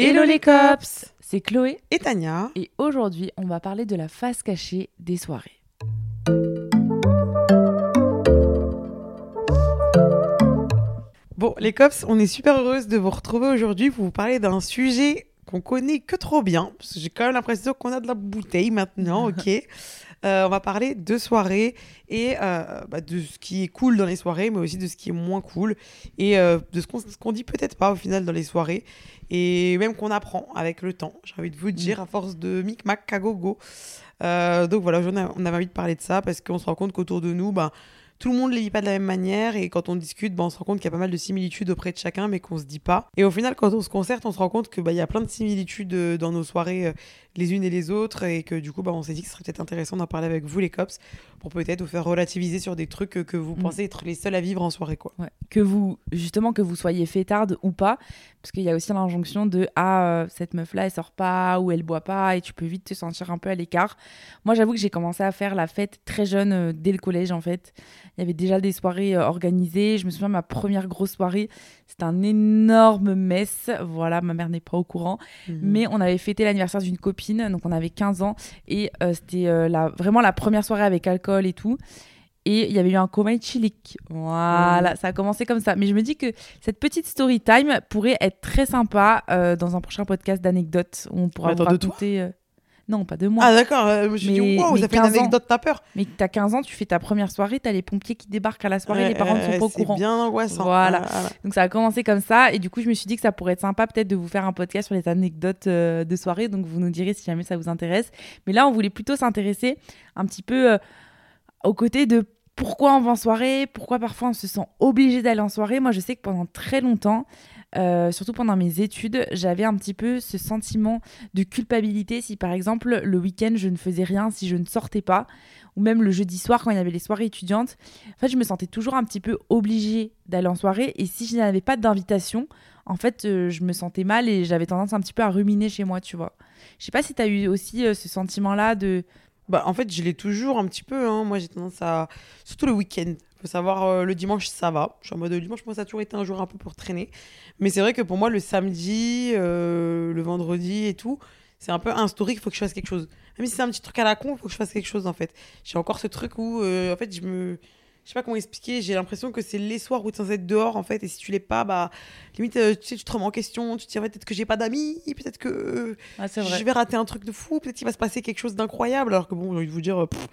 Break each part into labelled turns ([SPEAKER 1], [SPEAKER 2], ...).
[SPEAKER 1] Hello les cops
[SPEAKER 2] C'est Chloé
[SPEAKER 1] Et Tania
[SPEAKER 2] et aujourd'hui on va parler de la face cachée des soirées.
[SPEAKER 1] Bon, les cops, on est super heureuse de vous retrouver aujourd'hui pour vous parler d'un sujet qu'on connaît que trop bien. Parce que j'ai quand même l'impression qu'on a de la bouteille maintenant, ok Euh, On va parler de soirées et euh, bah, de ce qui est cool dans les soirées, mais aussi de ce qui est moins cool et euh, de ce qu'on dit peut-être pas au final dans les soirées et même qu'on apprend avec le temps. J'ai envie de vous dire, à force de micmac, cagogo. Donc voilà, on, a- on avait envie de parler de ça parce qu'on se rend compte qu'autour de nous, bah, tout le monde ne les vit pas de la même manière et quand on discute, bah, on se rend compte qu'il y a pas mal de similitudes auprès de chacun mais qu'on se dit pas. Et au final, quand on se concerte, on se rend compte qu'il bah, il y a plein de similitudes euh, dans nos soirées euh, les unes et les autres et que du coup, bah, on s'est dit que ce serait peut-être intéressant d'en parler avec vous les cops pour peut-être vous faire relativiser sur des trucs euh, que vous
[SPEAKER 2] Mm.
[SPEAKER 1] pensez être les seuls à vivre en soirée. quoi.
[SPEAKER 2] Ouais. Que vous, justement, que vous soyez fêtarde ou pas, parce qu'il y a aussi l'injonction de ah cette meuf là elle sort pas ou elle boit pas et tu peux vite te sentir un peu à l'écart. Moi j'avoue que j'ai commencé à faire la fête très jeune euh, dès le collège en fait. Il y avait déjà des soirées euh, organisées. Je me souviens ma première grosse soirée, c'était un énorme mess. Voilà, ma mère n'est pas au courant.
[SPEAKER 1] Mhm.
[SPEAKER 2] Mais on avait fêté l'anniversaire d'une copine, donc on avait 15 ans, et euh, c'était euh, la, vraiment la première soirée avec alcool et tout. Et il y avait eu un coma chilique. Voilà, ça a commencé comme ça. Mais je me dis que cette petite story time pourrait être très sympa euh, dans un prochain podcast d'anecdotes on pourra
[SPEAKER 1] Attends,
[SPEAKER 2] vous raconter. Non, pas de moi.
[SPEAKER 1] Ah d'accord, euh, je me suis dit,
[SPEAKER 2] Mais-
[SPEAKER 1] waouh,
[SPEAKER 2] mais
[SPEAKER 1] ça fait une
[SPEAKER 2] 15 ans.
[SPEAKER 1] anecdote, t'as peur
[SPEAKER 2] Mais t'as 15 ans, tu fais ta première soirée, t'as les pompiers qui débarquent à la soirée, les parents ne sont pas au
[SPEAKER 1] c'est
[SPEAKER 2] courant.
[SPEAKER 1] bien angoissant.
[SPEAKER 2] Voilà.
[SPEAKER 1] Ah, voilà.
[SPEAKER 2] Donc ça a commencé comme ça et du coup je me suis dit que ça pourrait être sympa peut-être de vous faire un podcast sur les anecdotes euh, de soirée donc vous nous direz si jamais ça vous intéresse. Mais là on voulait plutôt s'intéresser un petit peu euh, au côté de pourquoi on va en soirée, pourquoi parfois on se sent obligé d'aller en soirée. Moi je sais que pendant très longtemps, euh, surtout pendant mes études, j'avais un petit peu ce sentiment de culpabilité si par exemple le week-end je ne faisais rien, si je ne sortais pas ou même le jeudi soir quand il y avait les soirées étudiantes. En fait, je me sentais toujours un petit peu obligée d'aller en soirée. Et si je n'avais pas d'invitation, en fait, euh, je me sentais mal et j'avais tendance un petit peu à ruminer chez moi, tu vois. Je sais pas si tu as eu aussi euh, ce sentiment-là de.
[SPEAKER 1] Bah, en fait, je l'ai toujours un petit peu. hein. Moi, j'ai tendance à. Surtout le week-end. Faut savoir, euh, le dimanche, ça va. Je suis en mode le dimanche, moi, ça a toujours été un jour un peu pour traîner. Mais c'est vrai que pour moi, le samedi, euh, le vendredi et tout, c'est un peu historique. Il faut que je fasse quelque chose. Même si c'est un petit truc à la con, il faut que je fasse quelque chose, en fait. J'ai encore ce truc où, euh, en fait, je me. Je sais pas comment expliquer, j'ai l'impression que c'est les soirs où tu es censé être dehors en fait, et si tu l'es pas, bah limite euh, tu sais, tu te remets en question, tu te dis peut-être que j'ai pas d'amis, peut-être que euh,
[SPEAKER 2] Ah,
[SPEAKER 1] je vais rater un truc de fou, peut-être qu'il va se passer quelque chose d'incroyable, alors que bon, j'ai envie de vous dire, euh, pff,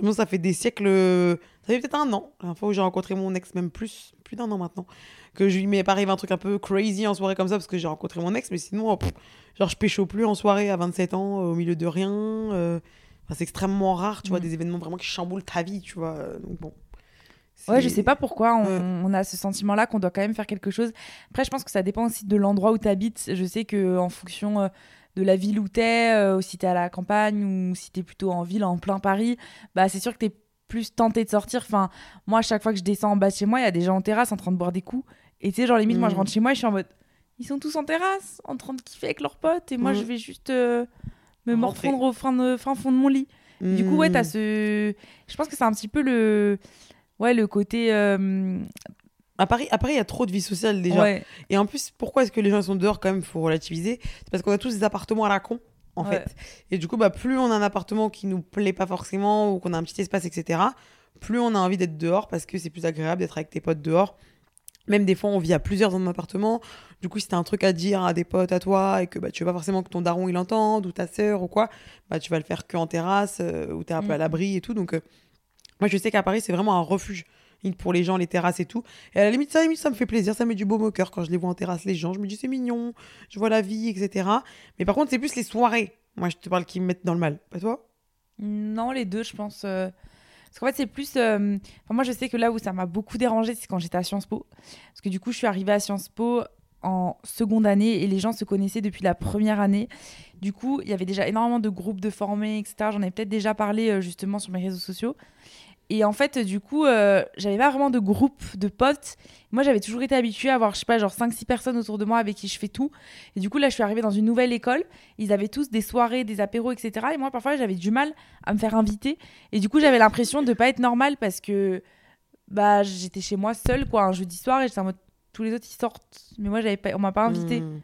[SPEAKER 1] bon, ça fait des siècles, euh, ça fait peut-être un an, la fois où j'ai rencontré mon ex, même plus, plus d'un an maintenant, que je lui m'est pas arrivé un truc un peu crazy en soirée comme ça, parce que j'ai rencontré mon ex, mais sinon, oh, pff, genre je pécho plus en soirée à 27 ans, au milieu de rien, euh, c'est extrêmement rare, tu vois,
[SPEAKER 2] Mhm.
[SPEAKER 1] des événements vraiment qui chamboulent ta vie, tu vois, donc bon.
[SPEAKER 2] Ouais, je sais pas pourquoi on,
[SPEAKER 1] Ouais.
[SPEAKER 2] on a ce sentiment-là qu'on doit quand même faire quelque chose. Après, je pense que ça dépend aussi de l'endroit où tu habites. Je sais que en fonction euh, de la ville où tu es, si tu es à la campagne ou si tu es plutôt en ville, en plein Paris, bah c'est sûr que tu es plus tenté de sortir. Enfin, moi, à chaque fois que je descends en bas de chez moi, il y a des gens en terrasse en train de boire des coups. Et tu sais, genre, limite, moi, je
[SPEAKER 1] Mhm.
[SPEAKER 2] rentre chez moi et je suis en mode. Ils sont tous en terrasse, en train de kiffer avec leurs potes, et moi, je vais juste euh, me morfondre au fin, de- fin fond de mon lit. Du coup, ouais, t'as ce. Je pense que c'est un petit peu le. Ouais, le côté. euh,
[SPEAKER 1] À Paris, à Paris, il y a trop de vie sociale déjà.
[SPEAKER 2] Ouais,
[SPEAKER 1] Et en plus, pourquoi est-ce que les gens sont dehors quand même faut relativiser? C'est parce qu'on a tous des appartements à la con, en
[SPEAKER 2] Ouais.
[SPEAKER 1] fait. Et du coup, bah, plus on a un appartement qui nous plaît pas forcément ou qu'on a un petit espace, etc., plus on a envie d'être dehors parce que c'est plus agréable d'être avec tes potes dehors. Même des fois, on vit à plusieurs dans un appartement. Du coup, si t'as un truc à dire à des potes à toi et que bah, tu veux pas forcément que ton daron il entende ou ta sœur ou quoi, bah, tu vas le faire que en terrasse euh, où t'es un peu à
[SPEAKER 2] Mm.
[SPEAKER 1] l'abri et tout. Donc, euh, moi, je sais qu'à Paris, c'est vraiment un refuge pour les gens, les terrasses et tout. Et à la limite, ça, ça me fait plaisir, ça met du baume au cœur quand je les vois en terrasse, les gens. Je me dis, c'est mignon, je vois la vie, etc. Mais par contre, c'est plus les soirées. Moi, je te parle qui me mettent dans le mal. Pas toi?
[SPEAKER 2] Non, les deux, je pense. euh, Parce qu'en fait, c'est plus. euh, moi, je sais que là où ça m'a beaucoup dérangé, c'est quand j'étais à Sciences Po. Parce que du coup, je suis arrivée à Sciences Po en seconde année et les gens se connaissaient depuis la première année. Du coup, il y avait déjà énormément de groupes de formés, etc. J'en ai peut-être déjà parlé euh, justement sur mes réseaux sociaux. Et en fait, du coup, euh, j'avais pas vraiment de groupe de potes. Moi, j'avais toujours été habituée à avoir, je sais pas, genre 5-6 personnes autour de moi avec qui je fais tout. Et du coup, là, je suis arrivée dans une nouvelle école. Ils avaient tous des soirées, des apéros, etc. Et moi, parfois, j'avais du mal à me faire inviter. Et du coup, j'avais l'impression de pas être normale parce que bah, j'étais chez moi seule, quoi, un jeudi soir. Et j'étais en mode, tous les autres, ils sortent. Mais moi, j'avais pas, on m'a pas invité.
[SPEAKER 1] Hmm.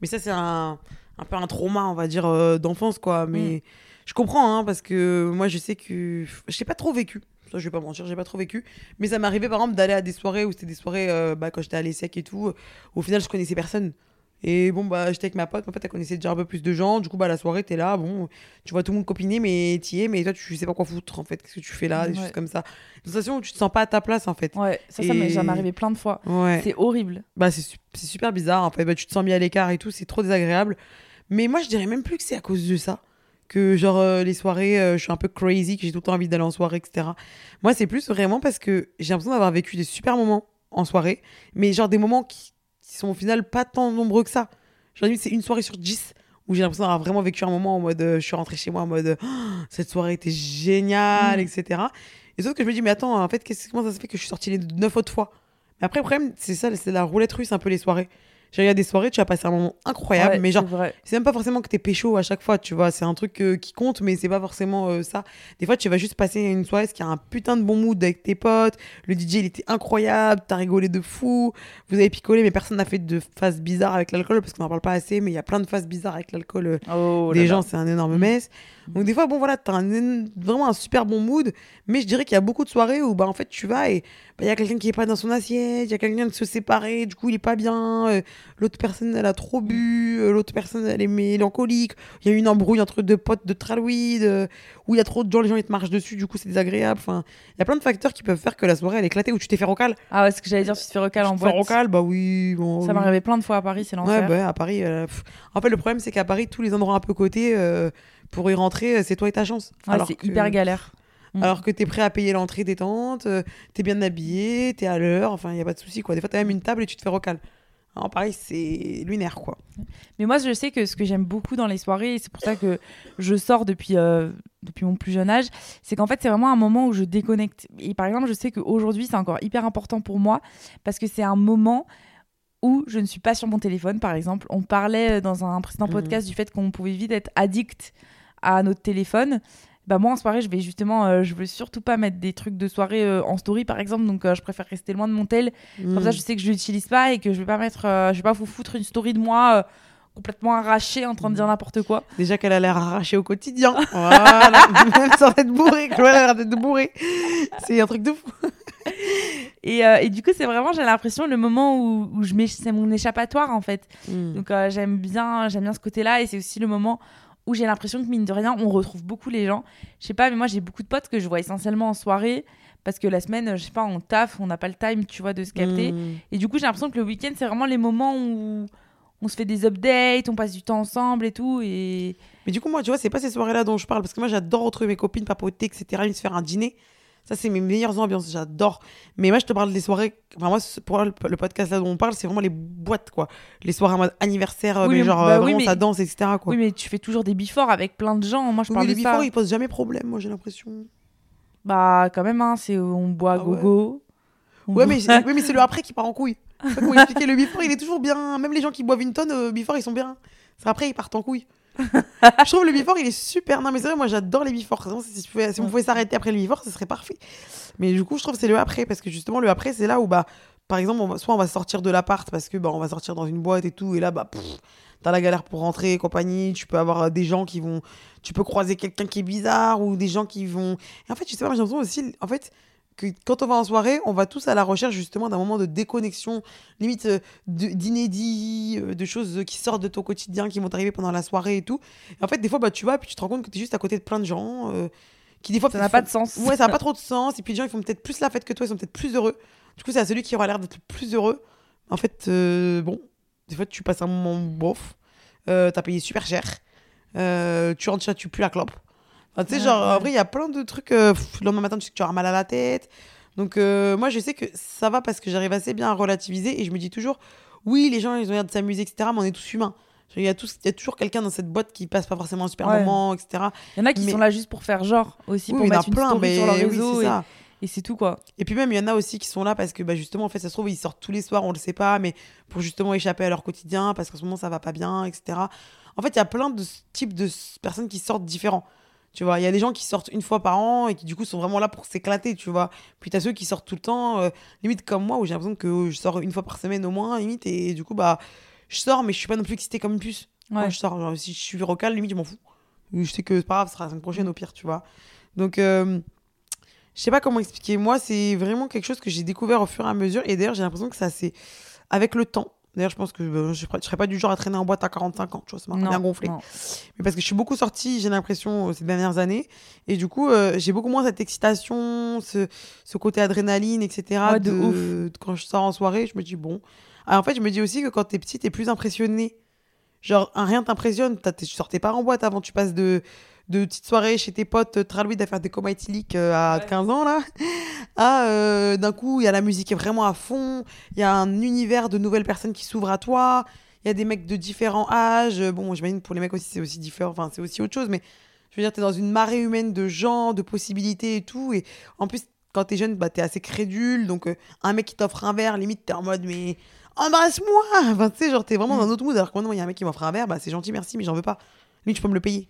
[SPEAKER 1] Mais ça, c'est un, un peu un trauma, on va dire, euh, d'enfance, quoi. Mais
[SPEAKER 2] Mm.
[SPEAKER 1] je comprends, hein, parce que moi, je sais que. Je n'ai pas trop vécu. Ça, je vais pas mentir, j'ai pas trop vécu. Mais ça m'arrivait, par exemple, d'aller à des soirées où c'était des soirées, euh, bah, quand j'étais à l'ESSEC et tout. Au final, je connaissais personne. Et bon, bah, j'étais avec ma pote. Ma pote, elle connaissait déjà un peu plus de gens. Du coup, bah, la soirée, t'es là. Bon, tu vois tout le monde copiner, mais t'y es. Mais toi, tu sais pas quoi foutre, en fait. Qu'est-ce que tu fais là? Des
[SPEAKER 2] Ouais.
[SPEAKER 1] choses comme ça. Une sensation où tu te sens pas à ta place, en fait.
[SPEAKER 2] Ouais, ça, ça m'est
[SPEAKER 1] Et-
[SPEAKER 2] ça m'est arrivé plein de fois.
[SPEAKER 1] Ouais.
[SPEAKER 2] C'est horrible.
[SPEAKER 1] Bah, c'est super bizarre en fait. Bah, tu te sens mis à l'écart et tout, c'est trop désagréable. Mais moi, je dirais même plus que c'est à cause de ça. Que genre euh, les soirées, euh, je suis un peu crazy, que j'ai tout le temps envie d'aller en soirée, etc. Moi, c'est plus vraiment parce que j'ai l'impression d'avoir vécu des super moments en soirée, mais genre des moments qui, qui sont au final pas tant nombreux que ça. Genre, c'est une soirée sur 10 où j'ai l'impression d'avoir vraiment vécu un moment en mode euh, je suis rentrée chez moi en mode Oh, cette soirée était géniale,
[SPEAKER 2] Mm.
[SPEAKER 1] etc. Et sauf que je me dis, mais attends, en fait, comment ça se fait que je suis sortie les neuf autres fois? Mais après, le problème, c'est ça, c'est la roulette russe un peu les soirées. J'ai regardé des soirées, tu vas passer un moment incroyable,
[SPEAKER 2] Ouais,
[SPEAKER 1] mais genre,
[SPEAKER 2] c'est
[SPEAKER 1] même pas forcément que t'es pécho à chaque fois, tu vois. C'est un truc euh, qui compte, mais c'est pas forcément euh, ça. Des fois, tu vas juste passer une soirée, parce qu'il y a un putain de bon mood avec tes potes. Le DJ, il était incroyable, t'as rigolé de fou. Vous avez picolé, mais personne n'a fait de phase bizarre avec l'alcool, parce qu'on en parle pas assez, mais il y a plein de phases bizarres avec l'alcool. euh,
[SPEAKER 2] Oh
[SPEAKER 1] des
[SPEAKER 2] là
[SPEAKER 1] gens, c'est un énorme
[SPEAKER 2] Mm.
[SPEAKER 1] mess. Donc des fois, bon voilà, t'as un, vraiment un super bon mood, mais je dirais qu'il y a beaucoup de soirées où bah en fait tu vas et il y a quelqu'un qui est pas dans son assiette, il y a quelqu'un de se séparer, du coup il est pas bien, euh, l'autre personne elle a trop bu, euh, l'autre personne elle est mélancolique, il y a eu une embrouille entre deux potes de Tralweed, euh, où il y a trop de gens, les gens ils te marchent dessus, du coup c'est désagréable. Enfin, il y a plein de facteurs qui peuvent faire que la soirée elle est éclatée, où tu t'es fait rocal.
[SPEAKER 2] Ah ouais, ce que j'allais dire, tu te fais recal en boîte.
[SPEAKER 1] rocal, bah oui, bon.
[SPEAKER 2] Ça arrivé plein de fois à Paris, c'est
[SPEAKER 1] Ouais,
[SPEAKER 2] l'enfer.
[SPEAKER 1] bah, à Paris. euh. En fait, le problème, c'est qu'à Paris, tous les endroits un peu cotés, euh, pour y rentrer, c'est toi et ta chance.
[SPEAKER 2] Ouais,
[SPEAKER 1] alors
[SPEAKER 2] c'est
[SPEAKER 1] que-
[SPEAKER 2] hyper galère. Mm.
[SPEAKER 1] Alors que t'es prêt à payer l'entrée détente, euh, t'es bien habillé, t'es à l'heure, enfin, y a pas de souci, quoi. Des fois, t'as même une table et tu te fais recal. Alors, Paris, c'est lunaire, quoi.
[SPEAKER 2] Mais moi, je sais que ce que j'aime beaucoup dans les soirées, et c'est pour ça que je sors depuis, euh, depuis mon plus jeune âge, c'est qu'en fait, c'est vraiment un moment où je déconnecte. Et par exemple, je sais qu'aujourd'hui, c'est encore hyper important pour moi parce que c'est un moment où je ne suis pas sur mon téléphone, par exemple. On parlait euh, dans un précédent
[SPEAKER 1] Mhm.
[SPEAKER 2] podcast du fait qu'on pouvait vite être addict à notre téléphone. Bah moi en soirée je vais justement euh, je veux surtout pas mettre des trucs de soirée euh, en story par exemple donc euh, je préfère rester loin de mon tel comme
[SPEAKER 1] Mm.
[SPEAKER 2] ça, je sais que je l'utilise pas et que je vais pas mettre, je vais pas vous foutre une story de moi complètement arrachée en train de dire n'importe quoi.
[SPEAKER 1] Déjà qu'elle a l'air arrachée au quotidien. voilà. Même sans être bourrée. Chloé, a l'air d'être bourrée. C'est un truc de fou.
[SPEAKER 2] Et, euh, et du coup, c'est vraiment, j'ai l'impression, le moment où, où je mets, c'est mon échappatoire en fait.
[SPEAKER 1] Mm.
[SPEAKER 2] Donc euh, j'aime bien, j'aime bien ce côté-là et c'est aussi le moment où j'ai l'impression que mine de rien, on retrouve beaucoup les gens. Je sais pas, mais moi j'ai beaucoup de potes que je vois essentiellement en soirée parce que la semaine, je sais pas, on taffe, on n'a pas le time, tu vois, de se capter.
[SPEAKER 1] Mm.
[SPEAKER 2] Et du coup, j'ai l'impression que le week-end, c'est vraiment les moments où on se fait des updates, on passe du temps ensemble et tout. Et
[SPEAKER 1] Mais du coup, moi, tu vois, c'est pas ces soirées-là dont je parle. Parce que moi, j'adore retrouver mes copines, papoter, etc. Même se faire un dîner. Ça, c'est mes meilleures ambiances. J'adore. Mais moi, je te parle des soirées. Enfin, moi, pour moi, le, podcast là dont on parle, c'est vraiment les boîtes, quoi. Les soirées en mode anniversaire,
[SPEAKER 2] Oui,
[SPEAKER 1] mais
[SPEAKER 2] mais-
[SPEAKER 1] genre,
[SPEAKER 2] bah
[SPEAKER 1] euh,
[SPEAKER 2] oui,
[SPEAKER 1] vraiment,
[SPEAKER 2] mais-
[SPEAKER 1] ça danse, etc. Quoi.
[SPEAKER 2] Oui, mais tu fais toujours des before avec plein de gens. Moi, je
[SPEAKER 1] Oui,
[SPEAKER 2] parle
[SPEAKER 1] mais
[SPEAKER 2] de
[SPEAKER 1] les
[SPEAKER 2] ça.
[SPEAKER 1] before, ils posent jamais problème, moi, j'ai l'impression.
[SPEAKER 2] Bah, quand même, hein, c'est on boit
[SPEAKER 1] Ah ouais.
[SPEAKER 2] gogo.
[SPEAKER 1] Ouais,
[SPEAKER 2] boit-
[SPEAKER 1] mais, mais c'est le après qui part en couille. Va expliquer. Le before, il est toujours bien. Même les gens qui boivent une tonne, euh, before, ils sont bien. C'est après, ils partent en couille. je trouve le before, il est super. Non, mais c'est vrai, moi, j'adore les before. Si, si, si on pouvait s'arrêter après le before, ce serait parfait. Mais du coup, je trouve c'est le après. Parce que justement, le après, c'est là où, bah, par exemple, on va- soit on va sortir de l'appart parce que, bah, on va sortir dans une boîte et tout. Et là, bah, t'as la galère pour rentrer et compagnie. Tu peux avoir euh, des gens qui vont. Tu peux croiser quelqu'un qui est bizarre ou des gens qui vont. Et en fait, je sais pas, j'ai l'impression aussi. En fait, que quand on va en soirée, on va tous à la recherche justement d'un moment de déconnexion, limite euh, de- d'inédit, euh, de choses qui sortent de ton quotidien, qui vont t'arriver pendant la soirée et tout. Et en fait, des fois, bah, tu vas, puis tu te rends compte que tu es juste à côté de plein de gens euh, qui, des fois,
[SPEAKER 2] Ça n'a pas
[SPEAKER 1] font-
[SPEAKER 2] de sens.
[SPEAKER 1] Ouais, ça n'a pas trop de sens. Et puis les gens, ils font peut-être plus la fête que toi, ils sont peut-être plus heureux. Du coup, c'est à celui qui aura l'air d'être le plus heureux. En fait, euh, bon, des fois, tu passes un moment bof. Euh, T'as payé super cher. Euh, tu rentres chez toi, tu pues la clope. Enfin, tu sais, genre, en vrai, il y a plein de trucs. euh, pff, le lendemain matin, tu sais que tu auras mal à la tête. Donc, euh, moi, je sais que ça va parce que j'arrive assez bien à relativiser et je me dis toujours, oui, les gens, ils ont l'air de s'amuser, etc., mais on est tous humains. Il y, a tous- il y a toujours quelqu'un dans cette boîte qui passe pas forcément un super
[SPEAKER 2] Ouais.
[SPEAKER 1] moment, etc.
[SPEAKER 2] Il y en a qui
[SPEAKER 1] Mais-
[SPEAKER 2] sont là juste pour faire genre aussi,
[SPEAKER 1] Oui,
[SPEAKER 2] pour mettre une
[SPEAKER 1] plein,
[SPEAKER 2] story
[SPEAKER 1] mais
[SPEAKER 2] sur leur
[SPEAKER 1] oui,
[SPEAKER 2] réseau.
[SPEAKER 1] c'est
[SPEAKER 2] et
[SPEAKER 1] ça.
[SPEAKER 2] et c'est tout, quoi.
[SPEAKER 1] Et puis même, il y en a aussi qui sont là parce que bah, justement, en fait, ça se trouve, ils sortent tous les soirs, on le sait pas, mais pour justement échapper à leur quotidien, parce qu'en ce moment, ça va pas bien, etc. En fait, il y a plein de types de personnes qui sortent différents. Tu vois, il y a des gens qui sortent une fois par an et qui du coup sont vraiment là pour s'éclater, tu vois. Puis t'as ceux qui sortent tout le temps, euh, limite comme moi, où j'ai l'impression que je sors une fois par semaine au moins, limite, et du coup, bah, je sors, mais je suis pas non plus excitée comme une puce. Quand
[SPEAKER 2] Ouais.
[SPEAKER 1] je sors, genre, si je suis rocal, limite, je m'en fous. Je sais que c'est pas grave, ce sera la semaine prochaine au pire, tu vois. Donc, euh, je sais pas comment expliquer. Moi, c'est vraiment quelque chose que j'ai découvert au fur et à mesure. Et d'ailleurs, j'ai l'impression que ça, c'est avec le temps. D'ailleurs, je pense que euh, je ne serais pas du genre à traîner en boîte à 45 ans. Tu vois, ça m'a bien gonflé.
[SPEAKER 2] non.
[SPEAKER 1] Mais parce que je suis beaucoup sortie, j'ai l'impression, euh, ces dernières années. Et du coup, euh, j'ai beaucoup moins cette excitation, ce, ce côté adrénaline, etc.
[SPEAKER 2] Ouais, de
[SPEAKER 1] de- Quand je sors en soirée, je me dis, bon. Alors, en fait, je me dis aussi que quand t'es petit, t'es plus impressionné. Genre, un rien t'impressionne. Tu sortais pas en boîte avant, tu passes de, de petites soirées chez tes potes euh, tralouides à faire des comas éthyliques euh, à
[SPEAKER 2] Ouais.
[SPEAKER 1] 15 ans, là. À, euh, d'un coup, il y a la musique est vraiment à fond. Il y a un univers de nouvelles personnes qui s'ouvrent à toi. Il y a des mecs de différents âges. Bon, j'imagine pour les mecs aussi, c'est aussi différent. Enfin, c'est aussi autre chose. Mais je veux dire, t'es dans une marée humaine de gens, de possibilités et tout. Et en plus, quand t'es jeune, bah, t'es assez crédule. Donc, euh, un mec qui t'offre un verre, limite, t'es en mode, mais embrasse-moi Enfin, tu sais, genre, t'es vraiment
[SPEAKER 2] Mm.
[SPEAKER 1] dans un autre mood. Alors que maintenant, il y a un mec qui m'offre un verre, bah, c'est gentil, merci, mais j'en veux pas. Lui, tu peux me le payer.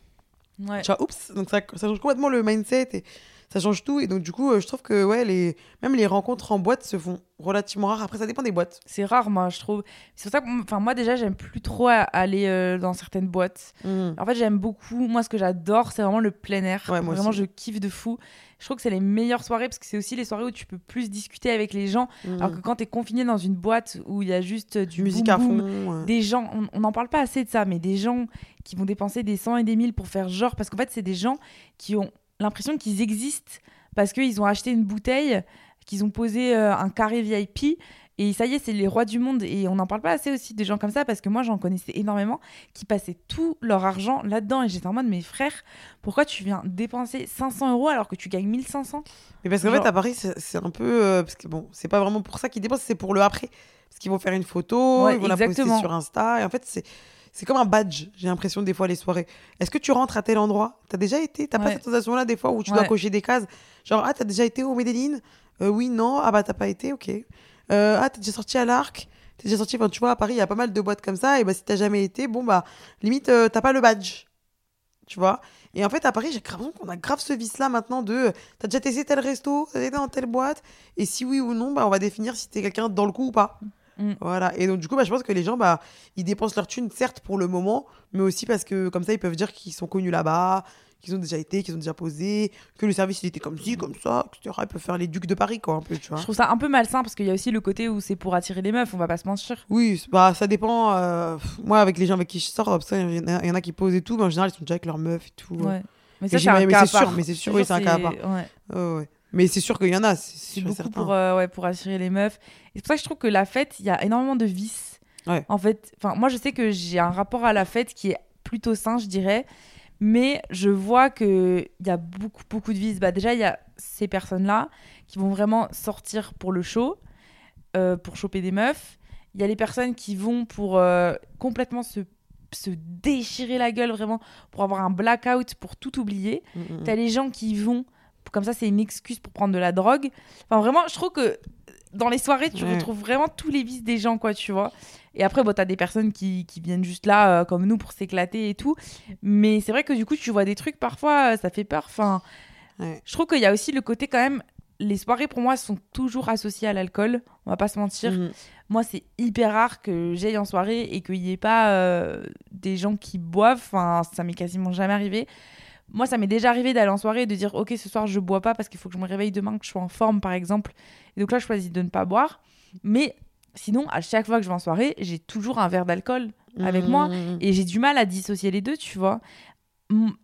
[SPEAKER 2] Ouais.
[SPEAKER 1] Tu vois, oups Donc, ça, ça change complètement le mindset et ça change tout. Et donc, du coup, euh, je trouve que, ouais, les... même les rencontres en boîte se font relativement rares. Après, ça dépend des boîtes.
[SPEAKER 2] C'est rare, moi, je trouve. C'est pour ça que, enfin, moi, déjà, j'aime plus trop aller euh, dans certaines boîtes.
[SPEAKER 1] Mhm.
[SPEAKER 2] En fait, j'aime beaucoup. Moi, ce que j'adore, c'est vraiment le plein air.
[SPEAKER 1] Ouais, moi
[SPEAKER 2] vraiment,
[SPEAKER 1] aussi.
[SPEAKER 2] je kiffe de fou. Je trouve que c'est les meilleures soirées parce que c'est aussi les soirées où tu peux plus discuter avec les gens.
[SPEAKER 1] Mhm.
[SPEAKER 2] Alors que quand t'es confiné dans une boîte où il y a juste euh, du
[SPEAKER 1] Musique à
[SPEAKER 2] boum,
[SPEAKER 1] fond.
[SPEAKER 2] des gens, on n'en parle pas assez de ça, mais des gens qui vont dépenser des 100 et des 1000 pour faire genre, parce qu'en fait, c'est des gens qui ont l'impression qu'ils existent parce qu'ils ont acheté une bouteille, qu'ils ont posé euh, un carré VIP. Et ça y est, c'est les rois du monde. Et on n'en parle pas assez aussi des gens comme ça, parce que moi, j'en connaissais énormément qui passaient tout leur argent là-dedans. Et j'étais en mode, mais frère, pourquoi tu viens dépenser 500 euros alors que tu gagnes 1500
[SPEAKER 1] Mais parce qu'en
[SPEAKER 2] Genre-
[SPEAKER 1] fait, à Paris, c'est un peu. euh, parce que bon, c'est pas vraiment pour ça qu'ils dépensent, c'est pour le après. Parce qu'ils vont faire une photo,
[SPEAKER 2] Ouais,
[SPEAKER 1] ils vont la poster sur Insta. Et en fait, c'est. C'est comme un badge, j'ai l'impression, des fois, les soirées. Est-ce que tu rentres à tel endroit? T'as déjà été? T'as pas cette sensation-là, des fois, où tu dois cocher des cases? Genre, ah, t'as déjà été au Medellin? Euh, Oui, non. Ah, bah, t'as pas été, ok. Euh, ah, t'es déjà sorti à l'Arc T'es déjà sorti, enfin, tu vois, à Paris, il y a pas mal de boîtes comme ça. Et bah, si t'as jamais été, bon, bah, limite, euh, t'as pas le badge. Tu vois? Et en fait, à Paris, j'ai l'impression qu'on a grave ce vice-là maintenant de euh, t'as déjà testé tel resto, t'as été dans telle boîte, et si oui ou non, bah, on va définir si t'es quelqu'un dans le coup ou pas.
[SPEAKER 2] Mm.
[SPEAKER 1] Voilà. Et donc, du coup, bah, je pense que les gens, bah, ils dépensent leur thune, certes, pour le moment, mais aussi parce que comme ça, ils peuvent dire qu'ils sont connus là-bas, qu'ils ont déjà été, qu'ils ont déjà posé, que le service, il était comme ci, comme ça, etc. Ils peuvent faire les ducs de Paris, quoi, un peu, tu vois.
[SPEAKER 2] Je trouve ça un peu malsain parce qu'il y a aussi le côté où c'est pour attirer les meufs, on va pas se mentir.
[SPEAKER 1] Oui, bah, ça dépend. euh, moi, avec les gens avec qui je sors, y, il y en a qui posent et tout, mais en général, ils sont déjà avec leur meuf et tout.
[SPEAKER 2] Ouais. Mais ça, c'est un cas
[SPEAKER 1] sûr, mais c'est sûr, oui, c'est un cas à part.
[SPEAKER 2] ouais.
[SPEAKER 1] Mais c'est sûr qu'il y en a, c'est
[SPEAKER 2] beaucoup
[SPEAKER 1] certain.
[SPEAKER 2] pour, euh, ouais, pour attirer les meufs. Et c'est pour ça que je trouve que la fête, il y a énormément de vices.
[SPEAKER 1] Ouais.
[SPEAKER 2] En fait, moi, je sais que j'ai un rapport à la fête qui est plutôt sain, je dirais. Mais je vois qu'il y a beaucoup, beaucoup de vices. Bah, déjà, il y a ces personnes-là qui vont vraiment sortir pour le show, euh, pour choper des meufs. Il y a les personnes qui vont pour euh, complètement se, se déchirer la gueule, vraiment, pour avoir un blackout, pour tout oublier.
[SPEAKER 1] Mm, mm, mm.
[SPEAKER 2] T'as les gens qui vont, comme ça, c'est une excuse pour prendre de la drogue. Enfin, vraiment, je trouve que dans les soirées, tu retrouves vraiment tous les vices des gens, quoi, tu vois. Et après, bon, t'as des personnes qui, qui viennent juste là, euh, comme nous, pour s'éclater et tout. Mais c'est vrai que du coup, tu vois des trucs, parfois, euh, ça fait peur. Enfin,
[SPEAKER 1] Ouais.
[SPEAKER 2] je trouve qu'il y a aussi le côté quand même. Les soirées, pour moi, sont toujours associées à l'alcool. On va pas se mentir.
[SPEAKER 1] Mhm.
[SPEAKER 2] Moi, c'est hyper rare que j'aille en soirée et qu'il n'y ait pas euh, des gens qui boivent. Enfin, ça m'est quasiment jamais arrivé. Moi, ça m'est déjà arrivé d'aller en soirée et de dire Ok, ce soir, je bois pas parce qu'il faut que je me réveille demain, que je sois en forme, par exemple. Et donc là, je choisis de ne pas boire. Mais sinon, à chaque fois que je vais en soirée, j'ai toujours un verre d'alcool avec moi.
[SPEAKER 1] Mm,
[SPEAKER 2] Et j'ai du mal à dissocier les deux, tu vois.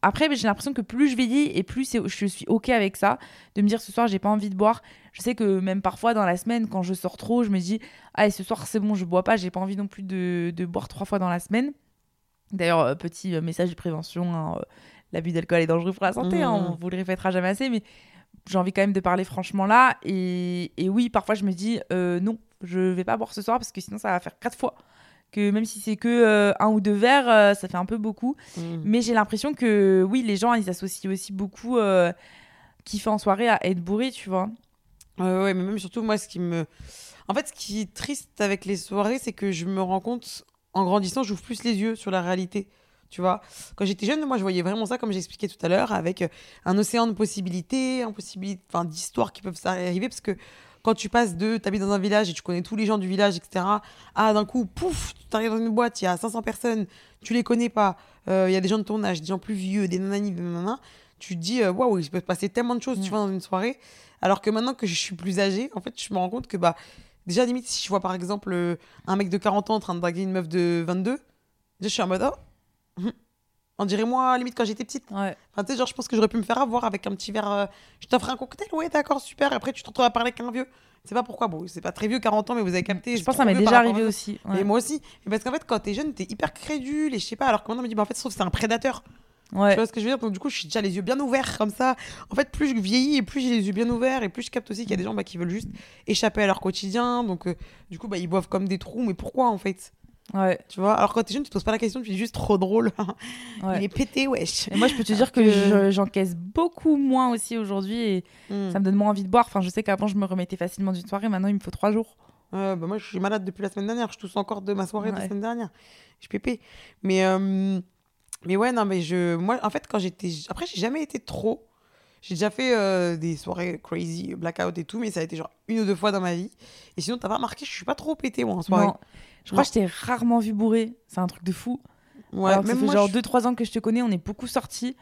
[SPEAKER 2] Après, j'ai l'impression que plus je vieillis et plus je suis OK avec ça, de me dire ce soir, j'ai pas envie de boire. Je sais que même parfois dans la semaine, quand je sors trop, je me dis, ah, ce soir, c'est bon, je bois pas, j'ai pas envie non plus de, de boire trois fois dans la semaine. D'ailleurs, euh, petit euh, message de prévention, hein, euh, l'abus d'alcool est dangereux pour la santé, hein,
[SPEAKER 1] Mhm.
[SPEAKER 2] on vous le répétera jamais assez, mais j'ai envie quand même de parler franchement là. Et, et oui, parfois je me dis, euh, non, je vais pas boire ce soir parce que sinon ça va faire quatre fois. Que même si c'est que euh, un ou deux verres, euh, ça fait un peu beaucoup.
[SPEAKER 1] Mm.
[SPEAKER 2] Mais j'ai l'impression que oui, les gens, ils associent aussi beaucoup euh, kiffer en soirée à être bourré, tu vois.
[SPEAKER 1] Ouais, mais même surtout, moi, ce qui me. En fait, ce qui est triste avec les soirées, c'est que je me rends compte, en grandissant, j'ouvre plus les yeux sur la réalité. Tu vois, quand j'étais jeune, moi, je voyais vraiment ça, comme j'expliquais tout à l'heure, avec euh, un océan de possibilités, d'histoires qui peuvent arriver, parce que quand tu passes de, t'habites dans un village et tu connais tous les gens du village, etc. Ah, d'un coup, pouf, tu arrives dans une boîte, il y a 500 personnes, tu les connais pas, euh, il y a des gens de ton âge, des gens plus vieux, des nanani, des. Tu te dis, euh, waouh, il peut se passer tellement de choses, tu
[SPEAKER 2] Mm.
[SPEAKER 1] vois, dans une soirée. Alors que maintenant que je suis plus âgée, en fait, je me rends compte que, bah, déjà, limite, si je vois par exemple euh, un mec de 40 ans en train de draguer une meuf de 22, déjà, je suis en mode, oh. On dirait moi, limite, quand j'étais petite.
[SPEAKER 2] Ouais.
[SPEAKER 1] Enfin, tu sais, genre, je pense que j'aurais pu me faire avoir avec un petit verre. euh, je t'offre un cocktail, ouais, d'accord, super. Et après, tu te retrouves à parler avec un vieux. C'est pas pourquoi, bon, c'est pas très vieux, 40 ans, mais vous avez capté.
[SPEAKER 2] Je pense que ça m'est déjà arrivé aussi. ouais.
[SPEAKER 1] Et moi aussi. Et parce qu'en fait, quand t'es jeune, t'es hyper crédule et je sais pas. Alors que maintenant, on me dit, bah, en fait, sauf que c'est un prédateur.
[SPEAKER 2] Ouais.
[SPEAKER 1] Tu vois ce que je veux dire? Donc, du coup, je suis déjà les yeux bien ouverts comme ça. En fait, plus je vieillis et plus j'ai les yeux bien ouverts et plus je capte aussi qu'il y a des gens bah, qui veulent juste échapper à leur quotidien. Donc, euh, du coup, bah, ils boivent comme des trous. Mais pourquoi, en fait?
[SPEAKER 2] Ouais.
[SPEAKER 1] Tu vois Alors, quand t'es jeune, tu te poses pas la question, tu dis juste trop drôle.
[SPEAKER 2] ouais.
[SPEAKER 1] Il est pété, wesh.
[SPEAKER 2] Et moi, je peux te dire que,
[SPEAKER 1] que-
[SPEAKER 2] je- j'encaisse beaucoup moins aussi aujourd'hui et
[SPEAKER 1] Hmm.
[SPEAKER 2] ça me donne moins envie de boire. Enfin, je sais qu'avant, je me remettais facilement d'une soirée. Maintenant, il me faut trois jours.
[SPEAKER 1] Euh, bah moi, je suis malade depuis la semaine dernière. Je tousse encore de ma soirée de la semaine dernière. Je suis pépé. Mais, euh, mais ouais, non, mais je. Moi, en fait, quand j'étais. Après, j'ai jamais été trop. J'ai déjà fait euh, des soirées crazy, blackout et tout, mais ça a été genre une ou deux fois dans ma vie. Et sinon, t'as pas remarqué, je suis pas trop pété, moi, en soirée.
[SPEAKER 2] Non. Je crois que je t'ai rarement vu bourré. C'est un truc de fou.
[SPEAKER 1] Ouais,
[SPEAKER 2] alors ça
[SPEAKER 1] même
[SPEAKER 2] fait
[SPEAKER 1] moi,
[SPEAKER 2] genre
[SPEAKER 1] je-
[SPEAKER 2] 2-3 ans que je te connais, on est beaucoup sortis.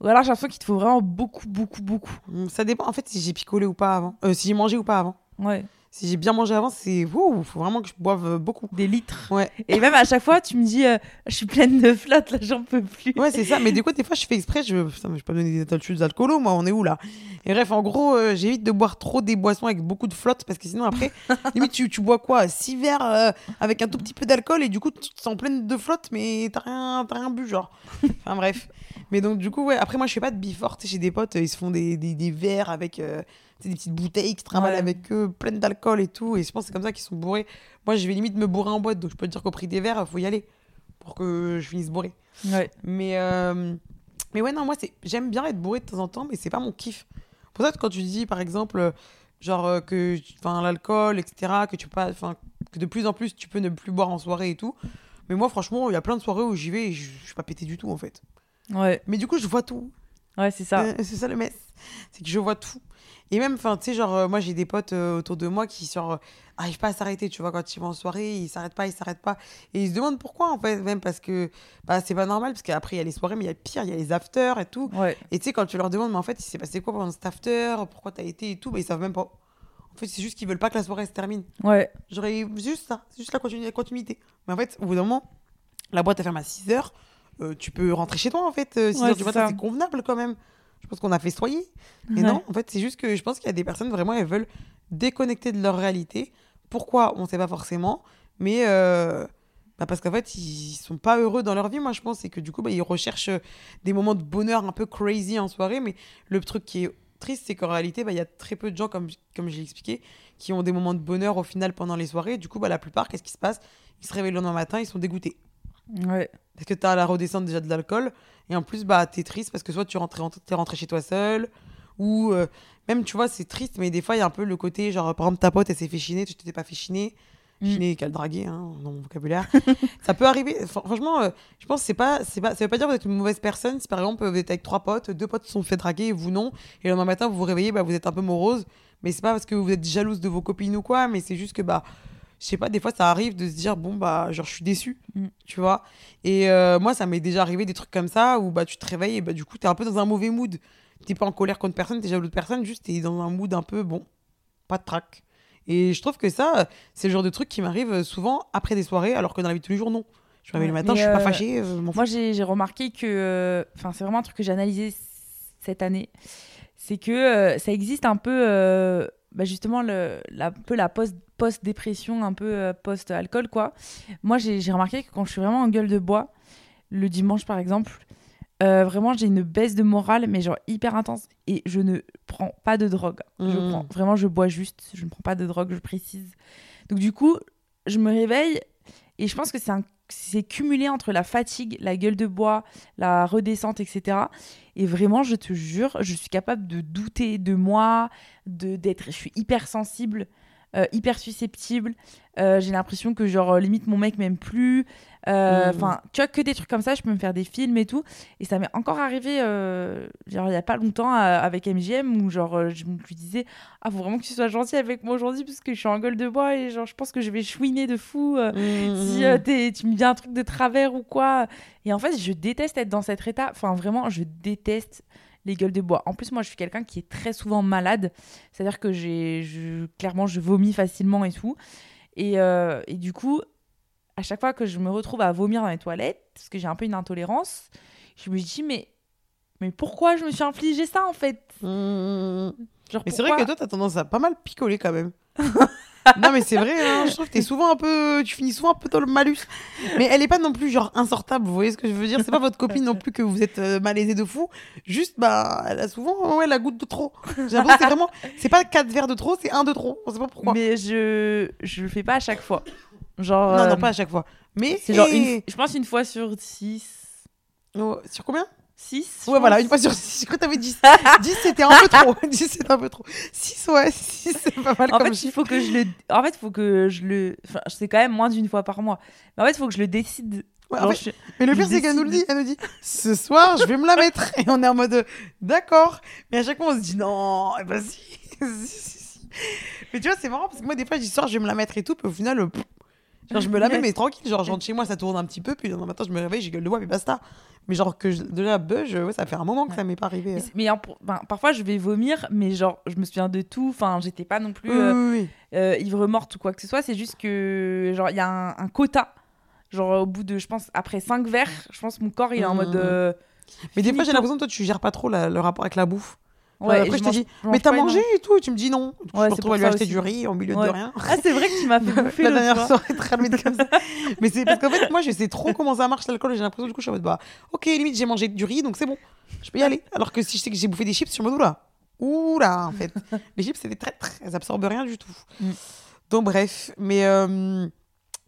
[SPEAKER 2] Ou alors j'ai l'impression qu'il te faut vraiment beaucoup, beaucoup, beaucoup.
[SPEAKER 1] Ça dépend, en fait, si j'ai picolé ou pas avant. Euh, si j'ai mangé ou pas avant.
[SPEAKER 2] Ouais,
[SPEAKER 1] Si j'ai bien mangé avant, c'est. Wow, faut vraiment que je boive euh, beaucoup.
[SPEAKER 2] des litres.
[SPEAKER 1] Ouais.
[SPEAKER 2] Et même à chaque fois, tu me dis, euh, je suis pleine de flotte, là, j'en peux plus.
[SPEAKER 1] Ouais, c'est ça. Mais du coup, des fois, je fais exprès. Je, putain, je vais pas me donner des adultes alcoolos, moi. On est où là? Et bref, en gros, euh, j'évite de boire trop des boissons avec beaucoup de flotte parce que sinon, après, limite, tu, tu bois quoi? Six verres euh, avec un tout petit peu d'alcool et du coup, tu te sens pleine de flotte, mais t'as rien, rien bu, genre. Enfin, bref. Mais donc, du coup, ouais. Après, moi, je fais pas de bifort. J'ai des potes, ils se font des, des, des verres avec. Des petites bouteilles qui se trimballent
[SPEAKER 2] Ouais.
[SPEAKER 1] avec eux, pleines d'alcool et tout. Et je pense que c'est comme ça qu'ils sont bourrés. Moi, je vais limite me bourrer en boîte. Donc, je peux te dire qu'au prix des verres, faut y aller pour que je finisse bourré.
[SPEAKER 2] Ouais.
[SPEAKER 1] Mais, euh, mais ouais, non, moi, c'est... j'aime bien être bourré de temps en temps, mais c'est pas mon kiff. Pour ça, quand tu dis, par exemple, genre euh, que enfin, l'alcool, etc., que, tu pas, enfin, que de plus en plus, tu peux ne plus boire en soirée et tout. Mais moi, franchement, il y a plein de soirées où j'y vais et je, je suis pas pété du tout, en fait.
[SPEAKER 2] Ouais,
[SPEAKER 1] Mais du coup, je vois tout.
[SPEAKER 2] ouais c'est ça.
[SPEAKER 1] Euh, c'est ça le mess. C'est que je vois tout. Et même, enfin, tu sais, genre, euh, moi, j'ai des potes euh, autour de moi qui, genre, euh, arrivent pas à s'arrêter, tu vois, quand ils vont en soirée, ils s'arrêtent pas, ils s'arrêtent pas. Et ils se demandent pourquoi, en fait, même parce que, bah, c'est pas normal, parce qu'après, il y a les soirées, mais il y a le pire, il y a les afters et tout.
[SPEAKER 2] Ouais.
[SPEAKER 1] Et tu sais, quand tu leur demandes, mais en fait, il s'est passé quoi pendant cet after, pourquoi t'as été et tout, bah, ils savent même pas. En fait, c'est juste qu'ils veulent pas que la soirée se termine.
[SPEAKER 2] Ouais.
[SPEAKER 1] J'aurais juste ça, c'est juste la, continu- la continuité. Mais en fait, au bout d'un moment, la boîte, elle ferme à 6 heures. euh, tu peux rentrer chez toi, en fait. 6
[SPEAKER 2] Ouais,
[SPEAKER 1] heures du matin, c'est convenable quand même. Je pense qu'on a. Et
[SPEAKER 2] Ouais.
[SPEAKER 1] non, en fait, c'est juste que je pense qu'il y a des personnes, vraiment, elles veulent déconnecter de leur réalité. Pourquoi? On ne sait pas forcément. Mais euh, bah, parce qu'en fait, ils sont pas heureux dans leur vie, moi, je pense. Et que du coup, bah, ils recherchent euh, des moments de bonheur un peu crazy en soirée. Mais le truc qui est triste, c'est qu'en réalité, bah, il y a très peu de gens, comme, comme je l'ai expliqué, qui ont des moments de bonheur au final pendant les soirées. Du coup, bah, la plupart, qu'est-ce qui se passe? Ils se réveillent le lendemain matin, ils sont dégoûtés.
[SPEAKER 2] Ouais.
[SPEAKER 1] Parce que tu as la redescente déjà de l'alcool. Et en plus, bah, tu es triste parce que soit tu rentres, es rentré chez toi seul, ou euh, même, tu vois, c'est triste, mais des fois, il y a un peu le côté, genre, par exemple, ta pote, elle s'est fait chiner, tu t'es pas fait chiner.
[SPEAKER 2] Mm.
[SPEAKER 1] Chiner, qu'elle draguer, hein, dans mon vocabulaire. ça peut arriver. Fr- Franchement, euh, je pense que c'est pas, c'est pas, ça veut pas dire que vous êtes une mauvaise personne. Si par exemple, vous êtes avec trois potes, deux potes se sont fait draguer et vous non, et le lendemain matin, vous vous réveillez, bah, vous êtes un peu morose. Mais c'est pas parce que vous êtes jalouse de vos copines ou quoi, mais c'est juste que, bah, je sais pas, des fois, ça arrive de se dire, bon, bah, genre, je suis déçue,
[SPEAKER 2] Mm.
[SPEAKER 1] tu vois. Et euh, moi, ça m'est déjà arrivé des trucs comme ça où bah, tu te réveilles et bah, du coup, t'es un peu dans un mauvais mood. T'es pas en colère contre personne, t'es jaloux de personne, juste t'es dans un mood un peu bon, pas de trac. Et je trouve que ça, c'est le genre de truc qui m'arrive souvent après des soirées, alors que dans la vie de tous les jours, non. Je me réveille
[SPEAKER 2] Ouais,
[SPEAKER 1] le matin, je suis pas
[SPEAKER 2] euh,
[SPEAKER 1] fâchée, euh.
[SPEAKER 2] Moi, j'ai remarqué que. Enfin, c'est vraiment un truc que j'ai analysé cette année. C'est que ça existe un peu. bah, justement, le, la, un peu la post- post-dépression, un peu euh, post-alcool, quoi. Moi, j'ai remarqué que quand je suis vraiment en gueule de bois, le dimanche, par exemple, euh, vraiment, j'ai une baisse de morale, mais genre hyper intense. Et je ne prends pas de drogue. Je
[SPEAKER 1] Mm.
[SPEAKER 2] prends, vraiment, je bois juste. Je ne prends pas de drogue, je précise. Donc du coup, je me réveille et je pense que c'est un c'est cumulé entre la fatigue, la gueule de bois, la redescente, etc. Et vraiment, je te jure, je suis capable de douter de moi, de d'être, je suis hyper sensible. Euh, hyper susceptible. Euh, j'ai l'impression que, genre, euh, limite, mon mec m'aime plus.
[SPEAKER 1] Mhm.
[SPEAKER 2] Enfin, tu vois, que des trucs comme ça, je peux me faire des films et tout. Et ça m'est encore arrivé, genre, il y a pas longtemps, avec MGM, où, genre, je me lui disais, ah, faut vraiment que tu sois gentil avec moi aujourd'hui, parce que je suis en gueule de bois et, genre, je pense que je vais chouiner de fou si
[SPEAKER 1] Mhm.
[SPEAKER 2] t'es- tu me dis un truc de travers ou quoi. Et en fait, je déteste être dans cet état. Enfin, vraiment, je déteste les gueules de bois. En plus, moi, je suis quelqu'un qui est très souvent malade. C'est-à-dire que j'ai, je, clairement, je vomis facilement et tout. Et, euh, et du coup, à chaque fois que je me retrouve à vomir dans les toilettes, parce que j'ai un peu une intolérance, je me dis, mais, mais pourquoi je me suis infligé ça, en fait?
[SPEAKER 1] Mmh.
[SPEAKER 2] Genre,
[SPEAKER 1] Mais c'est vrai que toi, t'as tendance à pas mal picoler quand même. non, mais c'est vrai, hein, je trouve que t'es souvent un peu. Tu finis souvent un peu dans le malus. Mais elle est pas non plus genre insortable, vous voyez ce que je veux dire? C'est pas votre copine non plus que vous êtes euh, malaisé de fou. Juste, bah, elle a souvent ouais, la goutte de trop. J'ai l'impression que c'est vraiment. C'est pas quatre verres de trop, c'est un de trop. On sait pas pourquoi.
[SPEAKER 2] Mais je, je le fais pas à chaque fois. Genre,
[SPEAKER 1] Non,
[SPEAKER 2] euh,
[SPEAKER 1] non, pas à chaque fois. Mais
[SPEAKER 2] C'est genre, une, je pense une fois sur 6.
[SPEAKER 1] oh, sur combien?
[SPEAKER 2] 6
[SPEAKER 1] Ouais, voilà, une fois sur 6. Je crois que t'avais 10. 10, c'était un peu trop. 10, c'était un peu trop. 6, ouais, 6, c'est pas mal
[SPEAKER 2] En
[SPEAKER 1] comme
[SPEAKER 2] fait, il
[SPEAKER 1] chiffre.
[SPEAKER 2] faut que je le. En fait, il faut que je le. Enfin, c'est quand même moins d'une fois par mois. Mais en fait, il faut que je le décide.
[SPEAKER 1] Ouais, en
[SPEAKER 2] Genre,
[SPEAKER 1] fait,
[SPEAKER 2] je-
[SPEAKER 1] Mais le pire, c'est qu'elle nous le dit. Elle nous dit ce soir, je vais me la mettre. Et on est en mode d'accord. Mais à chaque fois, on se dit non, eh ben si. si, si, si. Mais tu vois, c'est marrant parce que moi, des fois, je dis ce soir, je vais me la mettre et tout. Puis au final, pff, genre, je me la mets, mais tranquille. Genre, je rentre chez moi, ça tourne un petit peu. Puis le matin, je me réveille, j'ai gueule de bois, mais basta. Mais genre, que je, de la buzz, ouais, ça fait un moment que ça m'est pas arrivé.
[SPEAKER 2] Mais,
[SPEAKER 1] euh.
[SPEAKER 2] ben, parfois, je vais vomir, mais genre, je me souviens de tout. Enfin, j'étais pas non plus euh,
[SPEAKER 1] oui, oui.
[SPEAKER 2] euh, ivre morte ou quoi que ce soit. C'est juste que, genre, il y a un, un quota. Genre, au bout de, je pense, après 5 verres, je pense mon corps, il est en
[SPEAKER 1] Mhm.
[SPEAKER 2] mode. euh,
[SPEAKER 1] Mais des fois, j'ai l'impression que toi, tu gères pas trop la- le rapport avec la bouffe.
[SPEAKER 2] Ouais,
[SPEAKER 1] après, je
[SPEAKER 2] je mange
[SPEAKER 1] mais t'as mangé et tout. Et tu me dis non.
[SPEAKER 2] Ouais,
[SPEAKER 1] je me retrouve à lui acheter
[SPEAKER 2] aussi.
[SPEAKER 1] du riz au milieu de rien.
[SPEAKER 2] Ah, c'est vrai que tu m'as fait bouffer
[SPEAKER 1] la dernière soirée très limite comme ça. Mais c'est parce qu'en fait, moi, je sais trop comment ça marche l'alcool. et J'ai l'impression, du coup, je suis en mode, bah, ok, limite, j'ai mangé du riz, donc c'est bon. Je peux y aller. Alors que si je sais que j'ai bouffé des chips, je suis en mode, oula. Oula, en fait. Les chips, c'est des traîtres. Elles absorbent rien du tout.
[SPEAKER 2] Mm.
[SPEAKER 1] Donc, bref. Mais, euh,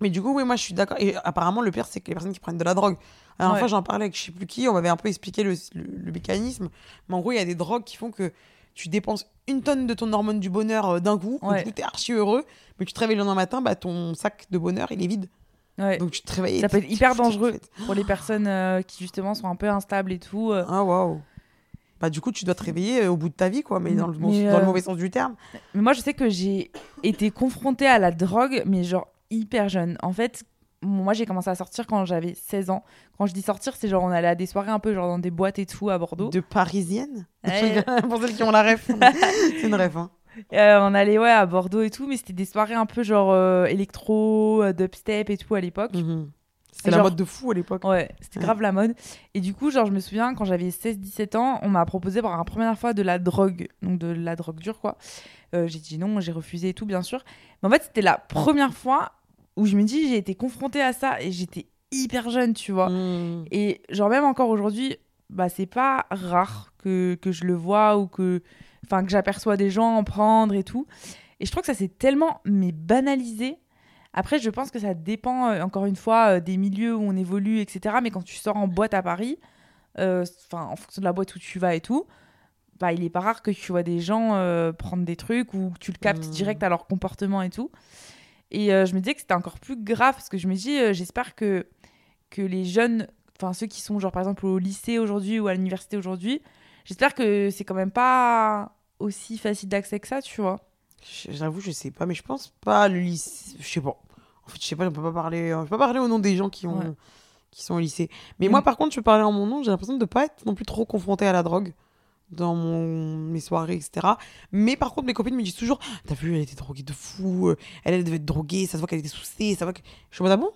[SPEAKER 1] mais du coup, oui, moi, je suis d'accord. Et apparemment, le pire, c'est que les personnes qui prennent de la drogue. Dernière
[SPEAKER 2] Ouais.
[SPEAKER 1] fois, j'en parlais avec je sais plus qui. On m'avait un peu expliqué le, le- le mécanisme. Mais en gros, il y a des drogues qui font que tu dépenses une tonne de ton hormone du bonheur euh, d'un coup.
[SPEAKER 2] Ouais.
[SPEAKER 1] du coup, t'es archi heureux. Mais tu te réveilles le lendemain matin, bah, ton sac de bonheur, il est vide.
[SPEAKER 2] Ouais.
[SPEAKER 1] Donc tu te réveilles.
[SPEAKER 2] Ça peut être hyper dangereux pour les personnes euh, qui, justement, sont un peu instables et tout. euh.
[SPEAKER 1] Ah waouh. Bah du coup tu dois te réveiller au bout de ta vie quoi, mais dans le, bon- dans le mauvais sens du terme.
[SPEAKER 2] Mais moi, je sais que j'ai été confrontée à la drogue, mais genre hyper jeune. En fait, moi, j'ai commencé à sortir quand j'avais 16 ans. Quand je dis sortir, c'est genre on allait à des soirées un peu genre dans des boîtes et tout à Bordeaux.
[SPEAKER 1] De parisienne.
[SPEAKER 2] Ouais.
[SPEAKER 1] Pour celles qui ont la ref. c'est une ref. Hein.
[SPEAKER 2] Euh, on allait ouais à Bordeaux et tout, mais c'était des soirées un peu genre euh, électro, euh, dubstep et tout à l'époque.
[SPEAKER 1] Mhm. C'était la mode de fou à l'époque.
[SPEAKER 2] Ouais, c'était
[SPEAKER 1] Ouais.
[SPEAKER 2] grave la mode. Et du coup, genre, je me souviens, quand j'avais 16-17 ans, on m'a proposé pour la première fois de la drogue. Donc, de la drogue dure, quoi. Euh, j'ai dit non, j'ai refusé et tout, bien sûr. Mais en fait, c'était la première fois où je me dis, j'ai été confrontée à ça et j'étais hyper jeune, tu vois.
[SPEAKER 1] Mhm.
[SPEAKER 2] Et genre, même encore aujourd'hui, bah, c'est pas rare que, que je le vois ou que, enfin, que j'aperçois des gens en prendre et tout. Et je trouve que ça s'est tellement, mais banalisé. Après, je pense que ça dépend, euh, encore une fois, euh, des milieux où on évolue, etc. Mais quand tu sors en boîte à Paris, euh, enfin, en fonction de la boîte où tu vas et tout, bah, il est pas rare que tu vois des gens euh, prendre des trucs ou que tu le captes
[SPEAKER 1] Mm.
[SPEAKER 2] direct à leur comportement et tout. Et euh, je me disais que c'était encore plus grave parce que je me dis, euh, j'espère que, que les jeunes, enfin ceux qui sont genre par exemple au lycée aujourd'hui ou à l'université aujourd'hui, j'espère que c'est quand même pas aussi facile d'accès que ça, tu vois.
[SPEAKER 1] J'avoue, je sais pas, mais je pense pas le lycée. Je sais pas. En fait, je sais pas, on peut pas parler. Je peux pas parler au nom des gens qui ont.
[SPEAKER 2] Ouais.
[SPEAKER 1] qui sont au lycée. Mais
[SPEAKER 2] Mm.
[SPEAKER 1] moi, par contre, je peux parler en mon nom. J'ai l'impression de pas être non plus trop confrontée à la drogue dans mon... mes soirées, etc. Mais par contre, mes copines me disent toujours T'as vu, elle était droguée de fou. euh, Elle, elle devait être droguée. Ça se voit qu'elle était sous C. Ça voit que... Je suis en mode Ah bon?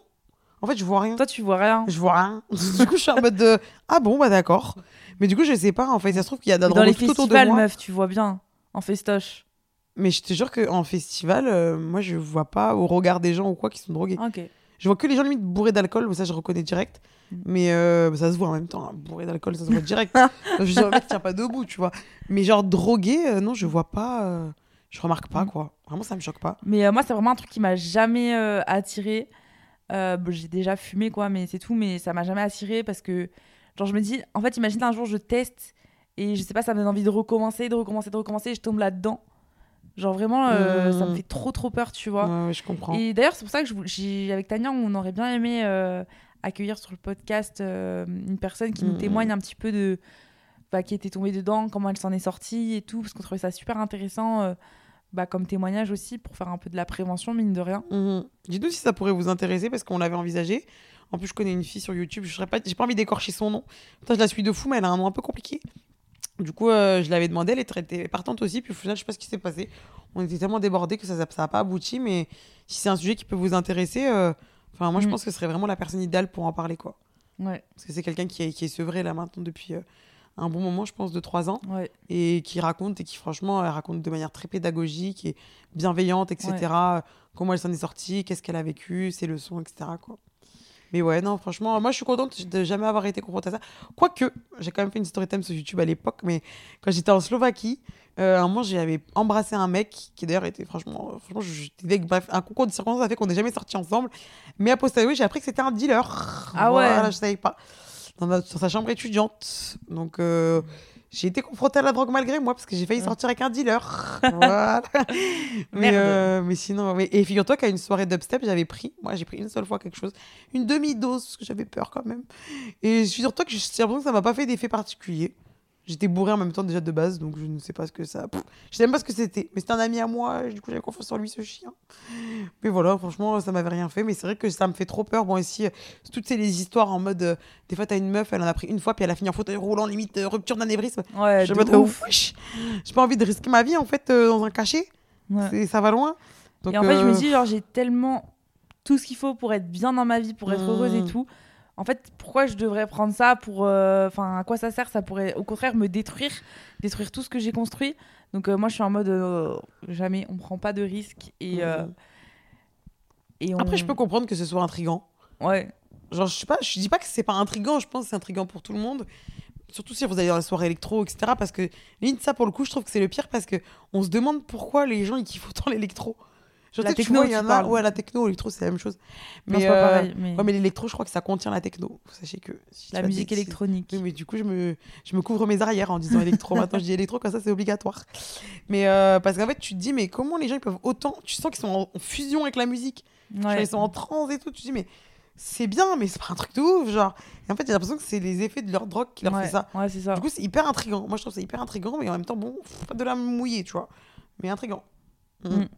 [SPEAKER 1] En fait, je vois rien.
[SPEAKER 2] Toi, tu vois rien.
[SPEAKER 1] Je vois rien. du coup, je suis en mode de Ah bon, bah d'accord. Mais du coup, je sais pas. En fait, ça se trouve qu'il y a de la
[SPEAKER 2] Mais
[SPEAKER 1] drogue
[SPEAKER 2] dans les
[SPEAKER 1] tout autour de
[SPEAKER 2] festivals,
[SPEAKER 1] moi.
[SPEAKER 2] meuf, tu vois bien. En festoche.
[SPEAKER 1] Mais je te jure qu'en festival, euh, moi, je vois pas au regard des gens ou quoi qui sont drogués.
[SPEAKER 2] Ok.
[SPEAKER 1] Je vois que les gens limite bourrés d'alcool, ça je reconnais direct. Mais euh, ça se voit en même temps, hein, bourré d'alcool, ça se voit direct. je le mec tient pas debout, tu vois. Mais genre drogué, euh, non, je vois pas. euh, je remarque pas,
[SPEAKER 2] Mm.
[SPEAKER 1] quoi. Vraiment, ça me choque pas.
[SPEAKER 2] Mais euh, moi, c'est vraiment un truc qui m'a jamais attiré. J'ai déjà fumé, quoi, mais c'est tout. Mais ça m'a jamais attiré parce que, genre, je me dis, en fait, imagine un jour, je teste et je sais pas, ça me donne envie de recommencer, de recommencer, de recommencer, et je tombe là-dedans. Genre, vraiment, euh, ça me fait trop, trop peur, tu vois.
[SPEAKER 1] Ouais, ouais, je comprends.
[SPEAKER 2] Et d'ailleurs, c'est pour ça que je, avec Tania, on aurait bien aimé euh, accueillir sur le podcast euh, une personne qui nous
[SPEAKER 1] Mhm.
[SPEAKER 2] témoigne un petit peu de. Bah, qui était tombée dedans, comment elle s'en est sortie et tout, parce qu'on trouvait ça super intéressant euh, bah, comme témoignage aussi pour faire un peu de la prévention, mine de rien.
[SPEAKER 1] Mhm. Dites-nous si ça pourrait vous intéresser parce qu'on l'avait envisagé. En plus, je connais une fille sur YouTube. Je serais pas, envie d'écorcher son nom. Putain, je la suis de fou, mais elle a un nom un peu compliqué. Du coup, euh, je l'avais demandé. Elle était partante aussi. Puis au final, je sais pas ce qui s'est passé. On était tellement débordés que ça n'a ça pas abouti. Mais si c'est un sujet qui peut vous intéresser, euh, enfin, moi, je
[SPEAKER 2] Mhm.
[SPEAKER 1] pense que ce serait vraiment la personne idéale pour en parler, quoi.
[SPEAKER 2] Ouais,
[SPEAKER 1] Parce que c'est quelqu'un qui est, qui est sevré là maintenant depuis euh, un bon moment, je pense, de trois ans.
[SPEAKER 2] ouais.
[SPEAKER 1] et qui raconte et qui franchement elle raconte de manière très pédagogique et bienveillante etc comment elle s'en est sortie qu'est-ce qu'elle a vécu ses leçons etc quoi mais ouais non franchement moi je suis contente de jamais avoir été confrontée à ça quoique j'ai quand même fait une story time sur YouTube à l'époque mais quand j'étais en Slovaquie euh, un moment j'avais embrassé un mec qui d'ailleurs était franchement euh, franchement j'étais bref un concours de circonstances a fait qu'on n'est jamais sortis ensemble mais a posteriori j'ai appris que c'était un dealer
[SPEAKER 2] Ah ouais.
[SPEAKER 1] je savais pas dans, sur sa chambre étudiante donc euh, j'ai été confrontée à la drogue malgré moi parce que j'ai failli
[SPEAKER 2] Ouais.
[SPEAKER 1] sortir avec un dealer. voilà. mais, euh, mais sinon, mais- et figure-toi qu'à une soirée dubstep, j'avais pris, moi j'ai pris une seule fois quelque chose, une demi-dose, parce que j'avais peur quand même. Et figure-toi que j'ai l'impression que ça m'a pas fait d'effet particulier. J'étais bourré en même temps déjà de base, donc je ne sais pas ce que ça. Pff, je sais même pas ce que c'était. Mais c'était un ami à moi, du coup j'avais confiance en lui, ce chien. Mais voilà, franchement, ça m'avait rien fait. Mais c'est vrai que ça me fait trop peur. Bon, ici, euh, toutes ces les histoires en mode. euh, des fois, t'as une meuf, elle en a pris une fois, puis elle a fini en fauteuil roulant, limite euh, rupture d'anévrisme.
[SPEAKER 2] Ouais,
[SPEAKER 1] Je me dis,
[SPEAKER 2] ouf.
[SPEAKER 1] j'ai pas envie de risquer ma vie en fait euh, dans un cachet.
[SPEAKER 2] Ouais.
[SPEAKER 1] Ça va loin. Donc,
[SPEAKER 2] et en fait, je me dis, genre, j'ai tellement tout ce qu'il faut pour être bien dans ma vie, pour être
[SPEAKER 1] Mm.
[SPEAKER 2] heureuse et tout. En fait, pourquoi je devrais prendre ça pour. euh, Enfin, à quoi ça sert? Ça pourrait au contraire me détruire, détruire tout ce que j'ai construit. Donc, euh, moi, je suis en mode euh, jamais, on prend pas de risques. Et,
[SPEAKER 1] Mhm.
[SPEAKER 2] et on...
[SPEAKER 1] Après, je peux comprendre que ce soit intrigant.
[SPEAKER 2] Ouais,
[SPEAKER 1] Genre, je sais pas, je dis pas que c'est pas intrigant, je pense que c'est intrigant pour tout le monde. Surtout si vous allez dans la soirée électro, etc. Parce que, limite, ça, pour le coup, je trouve que c'est le pire parce que on se demande pourquoi les gens ils kiffent autant l'électro. Genre,
[SPEAKER 2] La
[SPEAKER 1] tu
[SPEAKER 2] techno,
[SPEAKER 1] vois, il y en a. Ouais, la techno, l'électro, c'est la même chose.
[SPEAKER 2] non,
[SPEAKER 1] Mais,
[SPEAKER 2] c'est pas
[SPEAKER 1] euh,
[SPEAKER 2] pareil. Mais...
[SPEAKER 1] Ouais, mais l'électro, je crois que ça contient la techno. Sachez que. si je
[SPEAKER 2] la musique électronique.
[SPEAKER 1] Oui, mais du coup, je me, je me couvre mes arrières en disant électro. Maintenant, je dis électro, comme ça, c'est obligatoire. Mais euh, parce qu'en fait, tu te dis, mais comment les gens ils peuvent autant. Tu sens qu'ils sont en, en fusion avec la musique. Genre,
[SPEAKER 2] Ouais.
[SPEAKER 1] ils sont en transe et tout. Tu te dis, mais c'est bien, mais c'est pas un truc de ouf. Genre. Et en fait, j'ai l'impression que c'est les effets de leur drogue qui leur
[SPEAKER 2] ouais.
[SPEAKER 1] fait ça.
[SPEAKER 2] Ouais, c'est ça.
[SPEAKER 1] Du coup, c'est hyper intriguant. Moi, je trouve ça hyper intriguant, mais en même temps, bon, pas de la mouiller, tu vois. Mais intriguant. Mm.
[SPEAKER 2] Mm.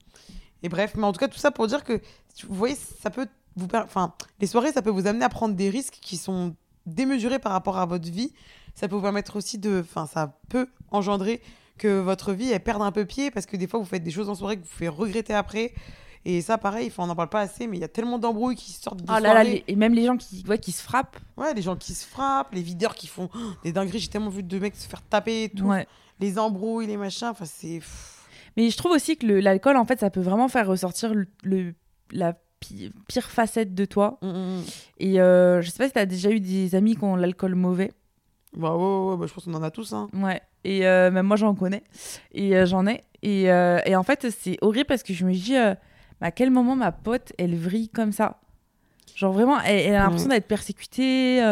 [SPEAKER 1] Et bref, mais en tout cas, tout ça pour dire que, vous voyez, ça peut vous. Enfin, les soirées, ça peut vous amener à prendre des risques qui sont démesurés par rapport à votre vie. Ça peut vous permettre aussi de. Enfin, ça peut engendrer que votre vie, elle perde un peu pied parce que des fois, vous faites des choses en soirée que vous faites regretter après. Et ça, pareil, on n'en parle pas assez, mais il y a tellement d'embrouilles qui sortent de
[SPEAKER 2] Oh là là, les- et même les gens qui, ouais, qui se frappent.
[SPEAKER 1] Ouais, les gens qui se frappent, les videurs qui font oh, des dingueries. J'ai tellement vu de mecs se faire taper et tout.
[SPEAKER 2] Ouais.
[SPEAKER 1] Les embrouilles, les machins. Enfin, c'est.
[SPEAKER 2] Mais je trouve aussi que l'alcool, en fait, ça peut vraiment faire ressortir le, le- la pi- pire facette de toi.
[SPEAKER 1] Mm, mm, mm.
[SPEAKER 2] Et euh, je sais pas si t'as déjà eu des amis qui ont l'alcool mauvais.
[SPEAKER 1] Bah ouais, ouais, ouais, bah, je pense qu'on en a tous. Hein.
[SPEAKER 2] Ouais. Et euh, même moi, j'en connais. Et euh, j'en ai. Et, euh, et en fait, c'est horrible parce que je me dis, à quel moment ma pote, elle vrille comme ça? Genre vraiment, elle, elle a l'impression d'être persécutée.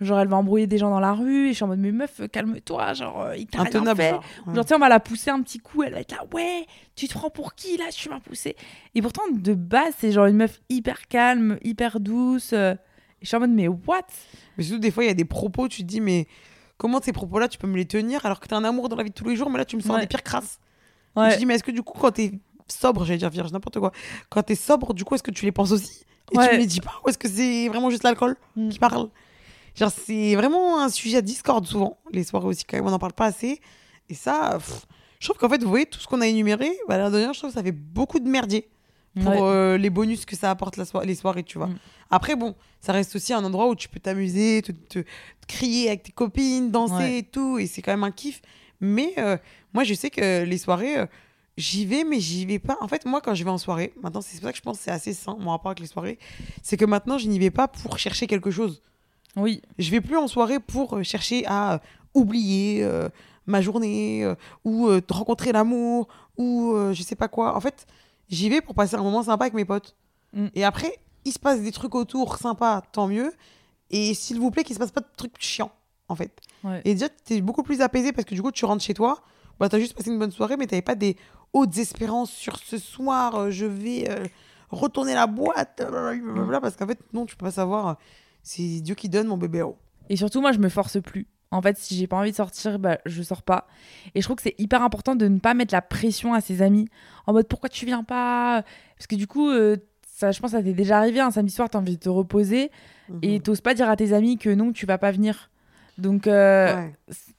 [SPEAKER 2] Genre, elle va embrouiller des gens dans la rue. Et je suis en mode, mais meuf, calme-toi. Genre, euh, il t'a rien fait.
[SPEAKER 1] genre. Ouais.
[SPEAKER 2] Genre, tu sais, on va la pousser un petit coup, elle va être là, ouais, tu te prends pour qui là, tu m'as poussé. Et pourtant, de base, c'est genre une meuf hyper calme, hyper douce. euh, et je suis en mode, mais what?
[SPEAKER 1] Mais surtout, des fois, il y a des propos, tu te dis, mais comment ces propos-là, tu peux me les tenir alors que t'as un amour dans la vie de tous les jours, mais là, tu me sors
[SPEAKER 2] Ouais.
[SPEAKER 1] des pires crasses.
[SPEAKER 2] Ouais.
[SPEAKER 1] Te dis, mais est-ce que du coup, quand t'es sobre, j'allais dire vierge, n'importe quoi, quand t'es sobre, du coup, est-ce que tu les penses aussi? Et tu me les dis pas Ou est-ce que c'est vraiment juste l'alcool
[SPEAKER 2] Mm.
[SPEAKER 1] qui parle? Genre, c'est vraiment un sujet à discorde souvent. Les soirées aussi, quand même, on n'en parle pas assez. Et ça, pff, je trouve qu'en fait, vous voyez, tout ce qu'on a énuméré, bah, à la dernière, je trouve que ça fait beaucoup de merdier. pour
[SPEAKER 2] Ouais.
[SPEAKER 1] euh, les bonus que ça apporte la soi- les soirées, tu vois.
[SPEAKER 2] Mm.
[SPEAKER 1] Après, bon, ça reste aussi un endroit où tu peux t'amuser, te, te- te crier avec tes copines, danser
[SPEAKER 2] Ouais.
[SPEAKER 1] et tout, et c'est quand même un kiff. Mais euh, moi, je sais que les soirées, euh, j'y vais, mais j'y vais pas. En fait, moi, quand je vais en soirée, maintenant, c'est pour ça que je pense que c'est assez sain, mon rapport avec les soirées, c'est que maintenant, je n'y vais pas pour chercher quelque chose.
[SPEAKER 2] Oui,
[SPEAKER 1] Je vais plus en soirée pour euh, chercher à euh, oublier, euh, ma journée, euh, ou euh, rencontrer l'amour, ou je sais pas quoi. En fait, j'y vais pour passer un moment sympa avec mes potes.
[SPEAKER 2] Mm.
[SPEAKER 1] Et après, il se passe des trucs autour sympas, tant mieux. Et s'il vous plaît, qu'il se passe pas de trucs chiants, en fait.
[SPEAKER 2] Ouais.
[SPEAKER 1] Et déjà, t'es beaucoup plus apaisé parce que du coup, tu rentres chez toi, bah, t'as juste passé une bonne soirée, mais t'avais pas des hautes espérances sur ce soir, je vais retourner la boîte, blablabla, parce qu'en fait, non, tu peux pas savoir. C'est Dieu qui donne, mon bébé. oh.
[SPEAKER 2] Et surtout, moi, je me force plus. En fait, si j'ai pas envie de sortir, bah, je sors pas. Et je trouve que c'est hyper important de ne pas mettre la pression à ses amis en mode pourquoi tu viens pas? Parce que du coup, euh, ça, je pense que ça t'est déjà arrivé un samedi soir, t'as envie de te reposer et
[SPEAKER 1] Mhm.
[SPEAKER 2] t'oses pas dire à tes amis que non, tu vas pas venir. Donc, euh,
[SPEAKER 1] Ouais.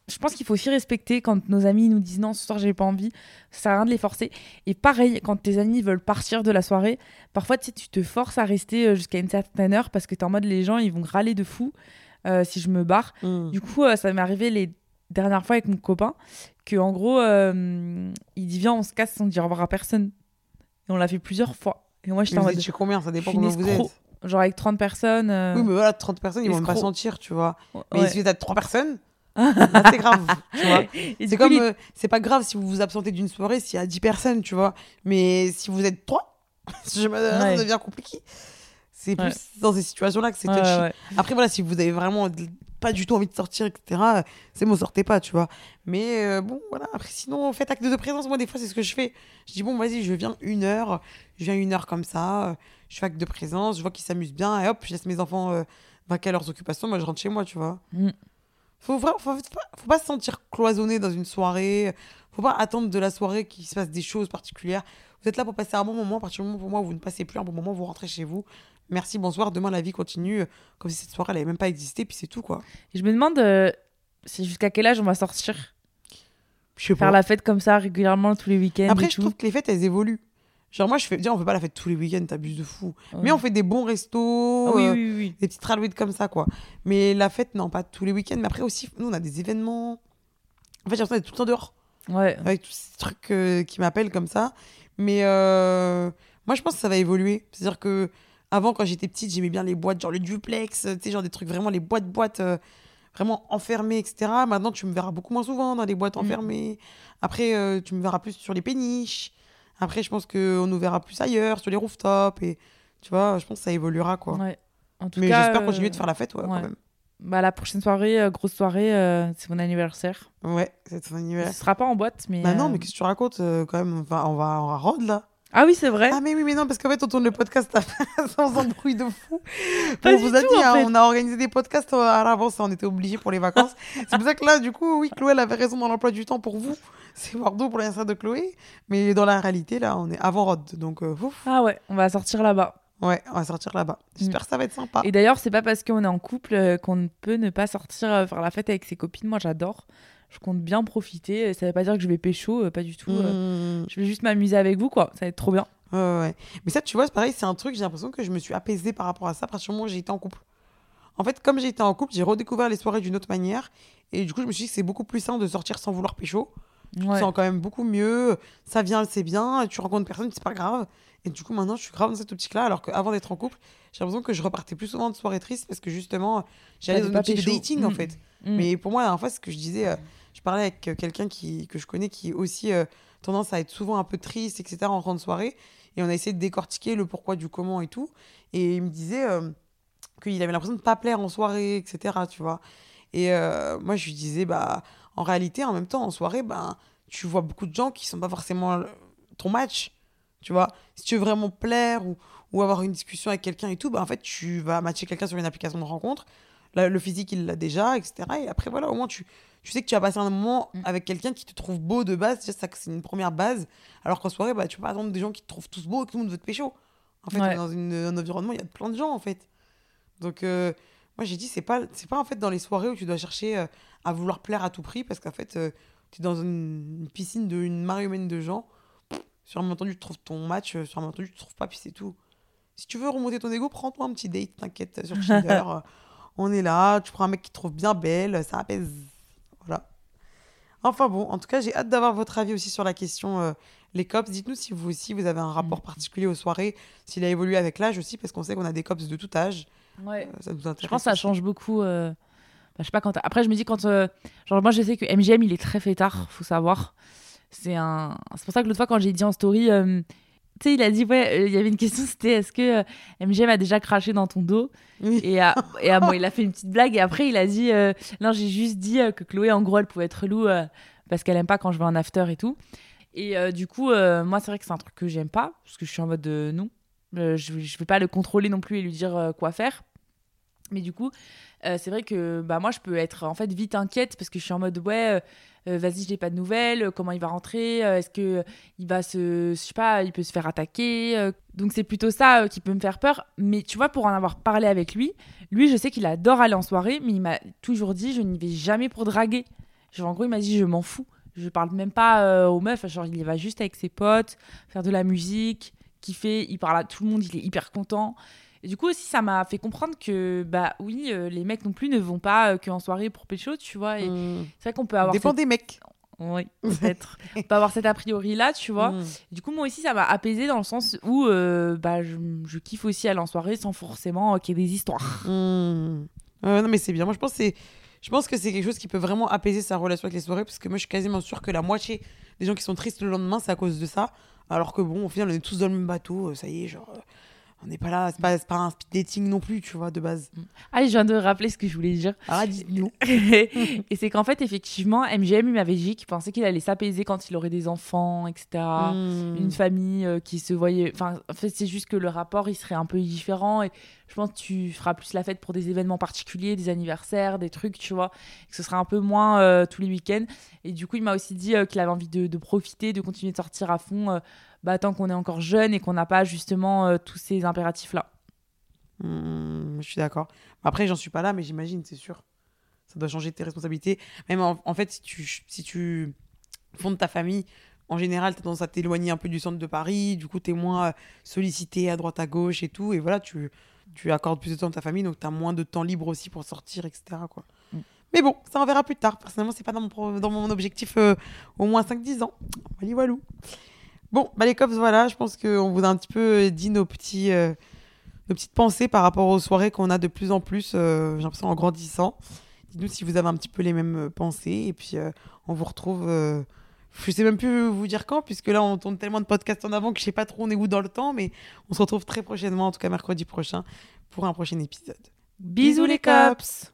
[SPEAKER 2] je pense qu'il faut aussi respecter quand nos amis nous disent non, ce soir j'ai pas envie, ça sert à rien de les forcer. Et pareil, quand tes amis veulent partir de la soirée, parfois tu tu te forces à rester euh, jusqu'à une certaine heure parce que t'es en mode les gens ils vont râler de fou euh, si je me barre.
[SPEAKER 1] Mhm.
[SPEAKER 2] Du coup, euh, ça m'est arrivé les dernières fois avec mon copain que en gros, il dit viens, on se casse sans dire au revoir à personne. Et on l'a fait plusieurs fois. Et moi j'étais en mode
[SPEAKER 1] étiez combien? Ça dépend
[SPEAKER 2] une
[SPEAKER 1] vous êtes.
[SPEAKER 2] Genre avec 30 personnes. euh,
[SPEAKER 1] Oui, mais voilà, 30 personnes, ils vont même pas sentir, tu vois. Mais si vous êtes 3 personnes, là, c'est grave, tu vois. C'est comme,
[SPEAKER 2] il-
[SPEAKER 1] euh, c'est pas grave si vous vous absentez d'une soirée s'il y a 10 personnes, tu vois. Mais si vous êtes 3, je me... ça devient compliqué. C'est plus
[SPEAKER 2] Ouais.
[SPEAKER 1] dans ces situations-là que c'est touchy. Après, voilà, si vous avez vraiment pas du tout envie de sortir, etc., euh, c'est bon, sortez pas, tu vois. Mais euh, bon, voilà. Après, sinon, faites acte de présence. Moi, des fois, c'est ce que je fais. Je dis, bon, vas-y, je viens une heure. Je viens une heure comme ça. euh, Je fais acte de présence. Je vois qu'ils s'amusent bien. Et hop, je laisse mes enfants euh, vaquer à leurs occupations. Moi, je rentre chez moi, tu vois.
[SPEAKER 2] Mm.
[SPEAKER 1] Faut, faut, faut pas, faut pas se sentir cloisonné dans une soirée. Faut pas attendre de la soirée qu'il se passe des choses particulières. Vous êtes là pour passer un bon moment. À partir du moment pour moi où vous ne passez plus un bon moment, vous rentrez chez vous. Merci, bonsoir. Demain, la vie continue. euh, Comme si cette soirée, elle avait même pas existé. Puis c'est tout, quoi.
[SPEAKER 2] Et je me demande euh, c'est jusqu'à quel âge on va sortir
[SPEAKER 1] Je sais
[SPEAKER 2] Faire la fête comme ça régulièrement tous les week-ends.
[SPEAKER 1] Après,
[SPEAKER 2] et
[SPEAKER 1] je
[SPEAKER 2] tout.
[SPEAKER 1] trouve que les fêtes, elles évoluent. Genre, moi, je fais. Déjà, on fait pas la fête tous les week-ends, t'abuses de fou.
[SPEAKER 2] Ouais.
[SPEAKER 1] Mais on fait des bons restos.
[SPEAKER 2] Ah oui,
[SPEAKER 1] euh,
[SPEAKER 2] oui, oui.
[SPEAKER 1] des petites ralouettes comme ça, quoi. Mais la fête, non, pas tous les week-ends. Mais après aussi, nous, on a des événements. En fait, j'ai l'impression d'être tout le temps dehors.
[SPEAKER 2] Ouais.
[SPEAKER 1] Avec tous ces trucs euh, qui m'appellent comme ça. Mais euh, moi, je pense que ça va évoluer. C'est-à-dire que avant, quand j'étais petite, j'aimais bien les boîtes, genre le duplex, tu sais, genre des trucs vraiment, les boîtes-boîtes, euh, vraiment enfermées, etc. Maintenant, tu me verras beaucoup moins souvent dans des boîtes
[SPEAKER 2] Mm.
[SPEAKER 1] enfermées. Après, euh, tu me verras plus sur les péniches. Après, je pense qu'on nous verra plus ailleurs, sur les rooftops. Et tu vois, je pense que ça évoluera, quoi.
[SPEAKER 2] ouais. En tout
[SPEAKER 1] Mais j'espère
[SPEAKER 2] euh,
[SPEAKER 1] continuer de faire la fête, ouais, quand même.
[SPEAKER 2] Bah, la prochaine soirée, euh, grosse soirée, euh, c'est mon anniversaire.
[SPEAKER 1] Ouais, c'est ton anniversaire.
[SPEAKER 2] Ce sera pas en boîte, mais.
[SPEAKER 1] Bah non,
[SPEAKER 2] euh,
[SPEAKER 1] mais qu'est-ce que tu racontes euh, quand même Enfin, on va, on va rôde, là.
[SPEAKER 2] Ah oui, c'est vrai.
[SPEAKER 1] Ah mais oui, mais non, parce qu'en fait, on tourne le podcast sans embrouille de fou.
[SPEAKER 2] Pas
[SPEAKER 1] on vous a
[SPEAKER 2] tout,
[SPEAKER 1] dit,
[SPEAKER 2] en
[SPEAKER 1] hein,
[SPEAKER 2] fait.
[SPEAKER 1] on a organisé des podcasts euh, à l'avance, on était obligés pour les vacances. C'est pour ça que là, du coup, oui, Chloé elle avait raison dans l'emploi du temps pour vous. C'est Bordeaux pour l'anniversaire de Chloé. Mais dans la réalité, là, on est avant Rod. Donc, euh, ouf.
[SPEAKER 2] Ah ouais, on va sortir là-bas.
[SPEAKER 1] ouais, on va sortir là-bas. J'espère que ça va être sympa.
[SPEAKER 2] Et d'ailleurs, c'est pas parce qu'on est en couple euh, qu'on ne peut ne pas sortir euh, faire la fête avec ses copines. Moi, j'adore. Je compte bien profiter. Ça veut pas dire que je vais pécho, euh, pas du tout. euh.
[SPEAKER 1] Mmh.
[SPEAKER 2] Je vais juste m'amuser avec vous, quoi. Ça va être trop bien.
[SPEAKER 1] Ouais. Mais ça, tu vois, c'est pareil, c'est un truc, j'ai l'impression que je me suis apaisée par rapport à ça moment où j'ai été en couple. En fait, comme j'ai été en couple, j'ai redécouvert les soirées d'une autre manière. Et du coup, je me suis dit que c'est beaucoup plus simple de sortir sans vouloir pécho. Tu te
[SPEAKER 2] Ouais.
[SPEAKER 1] sens quand même beaucoup mieux. Ça vient, c'est bien. Tu rencontres personne, c'est pas grave. Et du coup, maintenant, je suis grave dans cette optique-là. Alors qu'avant d'être en couple, j'ai l'impression que je repartais plus souvent de soirées tristes parce que justement, j'allais dans une optique de dating, en
[SPEAKER 2] Mm.
[SPEAKER 1] fait.
[SPEAKER 2] Mm.
[SPEAKER 1] Mais pour moi, la dernière fois, ce que je disais, euh, je parlais avec euh, quelqu'un qui, que je connais qui aussi euh, tendance à être souvent un peu triste, etc., en rentrant de soirée. Et on a essayé de décortiquer le pourquoi du comment et tout. Et il me disait euh, qu'il avait l'impression de pas plaire en soirée, etc., tu vois. Et euh, moi, je lui disais, bah, en réalité, en même temps, en soirée, ben, tu vois beaucoup de gens qui sont pas forcément ton match, tu vois. Si tu veux vraiment plaire ou, ou avoir une discussion avec quelqu'un et tout, bah, en fait, tu vas matcher quelqu'un sur une application de rencontre. Là, le physique, il l'a déjà, etc. Et après, voilà, au moins, tu, tu sais que tu vas passer un moment
[SPEAKER 2] Mm.
[SPEAKER 1] avec quelqu'un qui te trouve beau de base. Déjà, ça, c'est une première base. Alors qu'en soirée, bah, tu peux pas attendre des gens qui te trouvent tous beaux et que tout le monde veut te pécho. En fait,
[SPEAKER 2] Ouais.
[SPEAKER 1] dans une- un environnement, il y a plein de gens, en fait. Donc, euh, moi, j'ai dit, c'est pas, c'est pas en fait dans les soirées où tu dois chercher euh, à vouloir plaire à tout prix parce qu'en fait, tu es dans une, une piscine d'une marée humaine de gens. Sur un moment entendu, tu trouves ton match, euh, sur un moment entendu, tu trouves pas, puis c'est tout. Si tu veux remonter ton ego, prends-toi un petit date, t'inquiète, sur Tinder. euh, on est là, tu prends un mec qui te trouve bien belle, ça apaise. Voilà. Enfin bon, en tout cas, j'ai hâte d'avoir votre avis aussi sur la question euh, les cops. Dites-nous si vous aussi, vous avez un rapport particulier aux soirées, s'il a évolué avec l'âge aussi, parce qu'on sait qu'on a des cops de tout âge.
[SPEAKER 2] Ouais.
[SPEAKER 1] Euh, ça nous intéresse.
[SPEAKER 2] Je pense que ça change beaucoup. euh. Je sais pas quand. Après, je me dis quand. euh, genre, moi, je sais que MGM, il est très fêtard, faut savoir. C'est un. C'est pour ça que l'autre fois, quand j'ai dit en story. euh, tu sais, il a dit, ouais, euh, il y avait une question, c'était est-ce que MGM a déjà craché dans ton dos?
[SPEAKER 1] Oui.
[SPEAKER 2] Et, à- et à- bon, il a fait une petite blague et après, il a dit, non, j'ai juste dit que Chloé, en gros, elle pouvait être relou parce qu'elle aime pas quand je vais en after et tout. Et euh, du coup, euh, moi, c'est vrai que c'est un truc que j'aime pas parce que je suis en mode euh, non. Je, je vais pas le contrôler non plus et lui dire quoi faire. Mais du coup, euh, c'est vrai que bah, moi, je peux être en fait vite inquiète parce que je suis en mode ouais, euh, euh, vas-y, je n'ai pas de nouvelles, comment il va rentrer, est-ce que il va se, je sais pas, il peut se faire attaquer. donc c'est plutôt ça qui peut me faire peur. Mais tu vois, pour en avoir parlé avec lui, lui, je sais qu'il adore aller en soirée, mais il m'a toujours dit, je n'y vais jamais pour draguer. Genre, en gros, il m'a dit, je m'en fous. Je parle même pas aux meufs. Genre, il y va juste avec ses potes, faire de la musique, kiffer. Il parle à tout le monde, il est hyper content. Et du coup, aussi, ça m'a fait comprendre que, bah oui, euh, les mecs non plus ne vont pas euh, qu'en soirée pour pécho, tu vois. Et
[SPEAKER 1] Mm.
[SPEAKER 2] c'est vrai qu'on peut avoir.
[SPEAKER 1] Dépend
[SPEAKER 2] cette-
[SPEAKER 1] des mecs.
[SPEAKER 2] Oui, peut-être. on peut avoir cet a priori-là, tu vois.
[SPEAKER 1] Mm.
[SPEAKER 2] Du coup, moi aussi, ça m'a apaisé dans le sens où euh, bah, je, je kiffe aussi aller en soirée sans forcément euh, qu'il y ait des histoires.
[SPEAKER 1] Mm. Euh, non mais c'est bien. Moi je pense que c'est je pense que c'est quelque chose qui peut vraiment apaiser sa relation avec les soirées parce que moi je suis quasiment sûre que la moitié des gens qui sont tristes le lendemain c'est à cause de ça. Alors que bon au final on est tous dans le même bateau, ça y est genre euh, on n'est pas là, c'est pas, pas un speed dating non plus, tu vois, de base.
[SPEAKER 2] Ah, je viens de rappeler ce que je voulais dire.
[SPEAKER 1] Ah, dis-nous.
[SPEAKER 2] et c'est qu'en fait, effectivement, MGM, il m'avait dit qu'il pensait qu'il allait s'apaiser quand il aurait des enfants, etc.
[SPEAKER 1] Mm.
[SPEAKER 2] Une famille euh, qui se voyait. Enfin, en fait, c'est juste que le rapport, il serait un peu différent. Et je pense que tu feras plus la fête pour des événements particuliers, des anniversaires, des trucs, tu vois. Et que ce sera un peu moins euh, tous les week-ends. Et du coup, il m'a aussi dit euh, qu'il avait envie de, de profiter, de continuer de sortir à fond, bah, tant qu'on est encore jeune et qu'on n'a pas justement euh, tous ces impératifs-là.
[SPEAKER 1] Mm, je suis d'accord. Après, j'en suis pas là, mais j'imagine, c'est sûr. Ça doit changer tes responsabilités. Même en, en fait, si tu, si tu fondes ta famille, en général, tu as tendance à t'éloigner un peu du centre de Paris. Du coup, tu es moins euh, sollicité à droite, à gauche et tout. Et voilà, tu, tu accordes plus de temps à ta famille, donc tu as moins de temps libre aussi pour sortir, etc. Quoi.
[SPEAKER 2] Mm.
[SPEAKER 1] Mais bon, ça on verra plus tard. Personnellement, c'est pas dans mon, dans mon objectif euh, au moins 5-10 ans. Wally walou. Bon, bah les cops, voilà, je pense qu'on vous a un petit peu euh, dit nos petits. euh, nos petites pensées par rapport aux soirées qu'on a de plus en plus, euh, j'ai l'impression en grandissant. Dites-nous si vous avez un petit peu les mêmes pensées et puis on vous retrouve. je sais même plus vous dire quand, puisque là on tourne tellement de podcasts en avant que je sais pas trop on est où dans le temps, mais on se retrouve très prochainement, en tout cas mercredi prochain, pour un prochain épisode.
[SPEAKER 2] Bisous les cops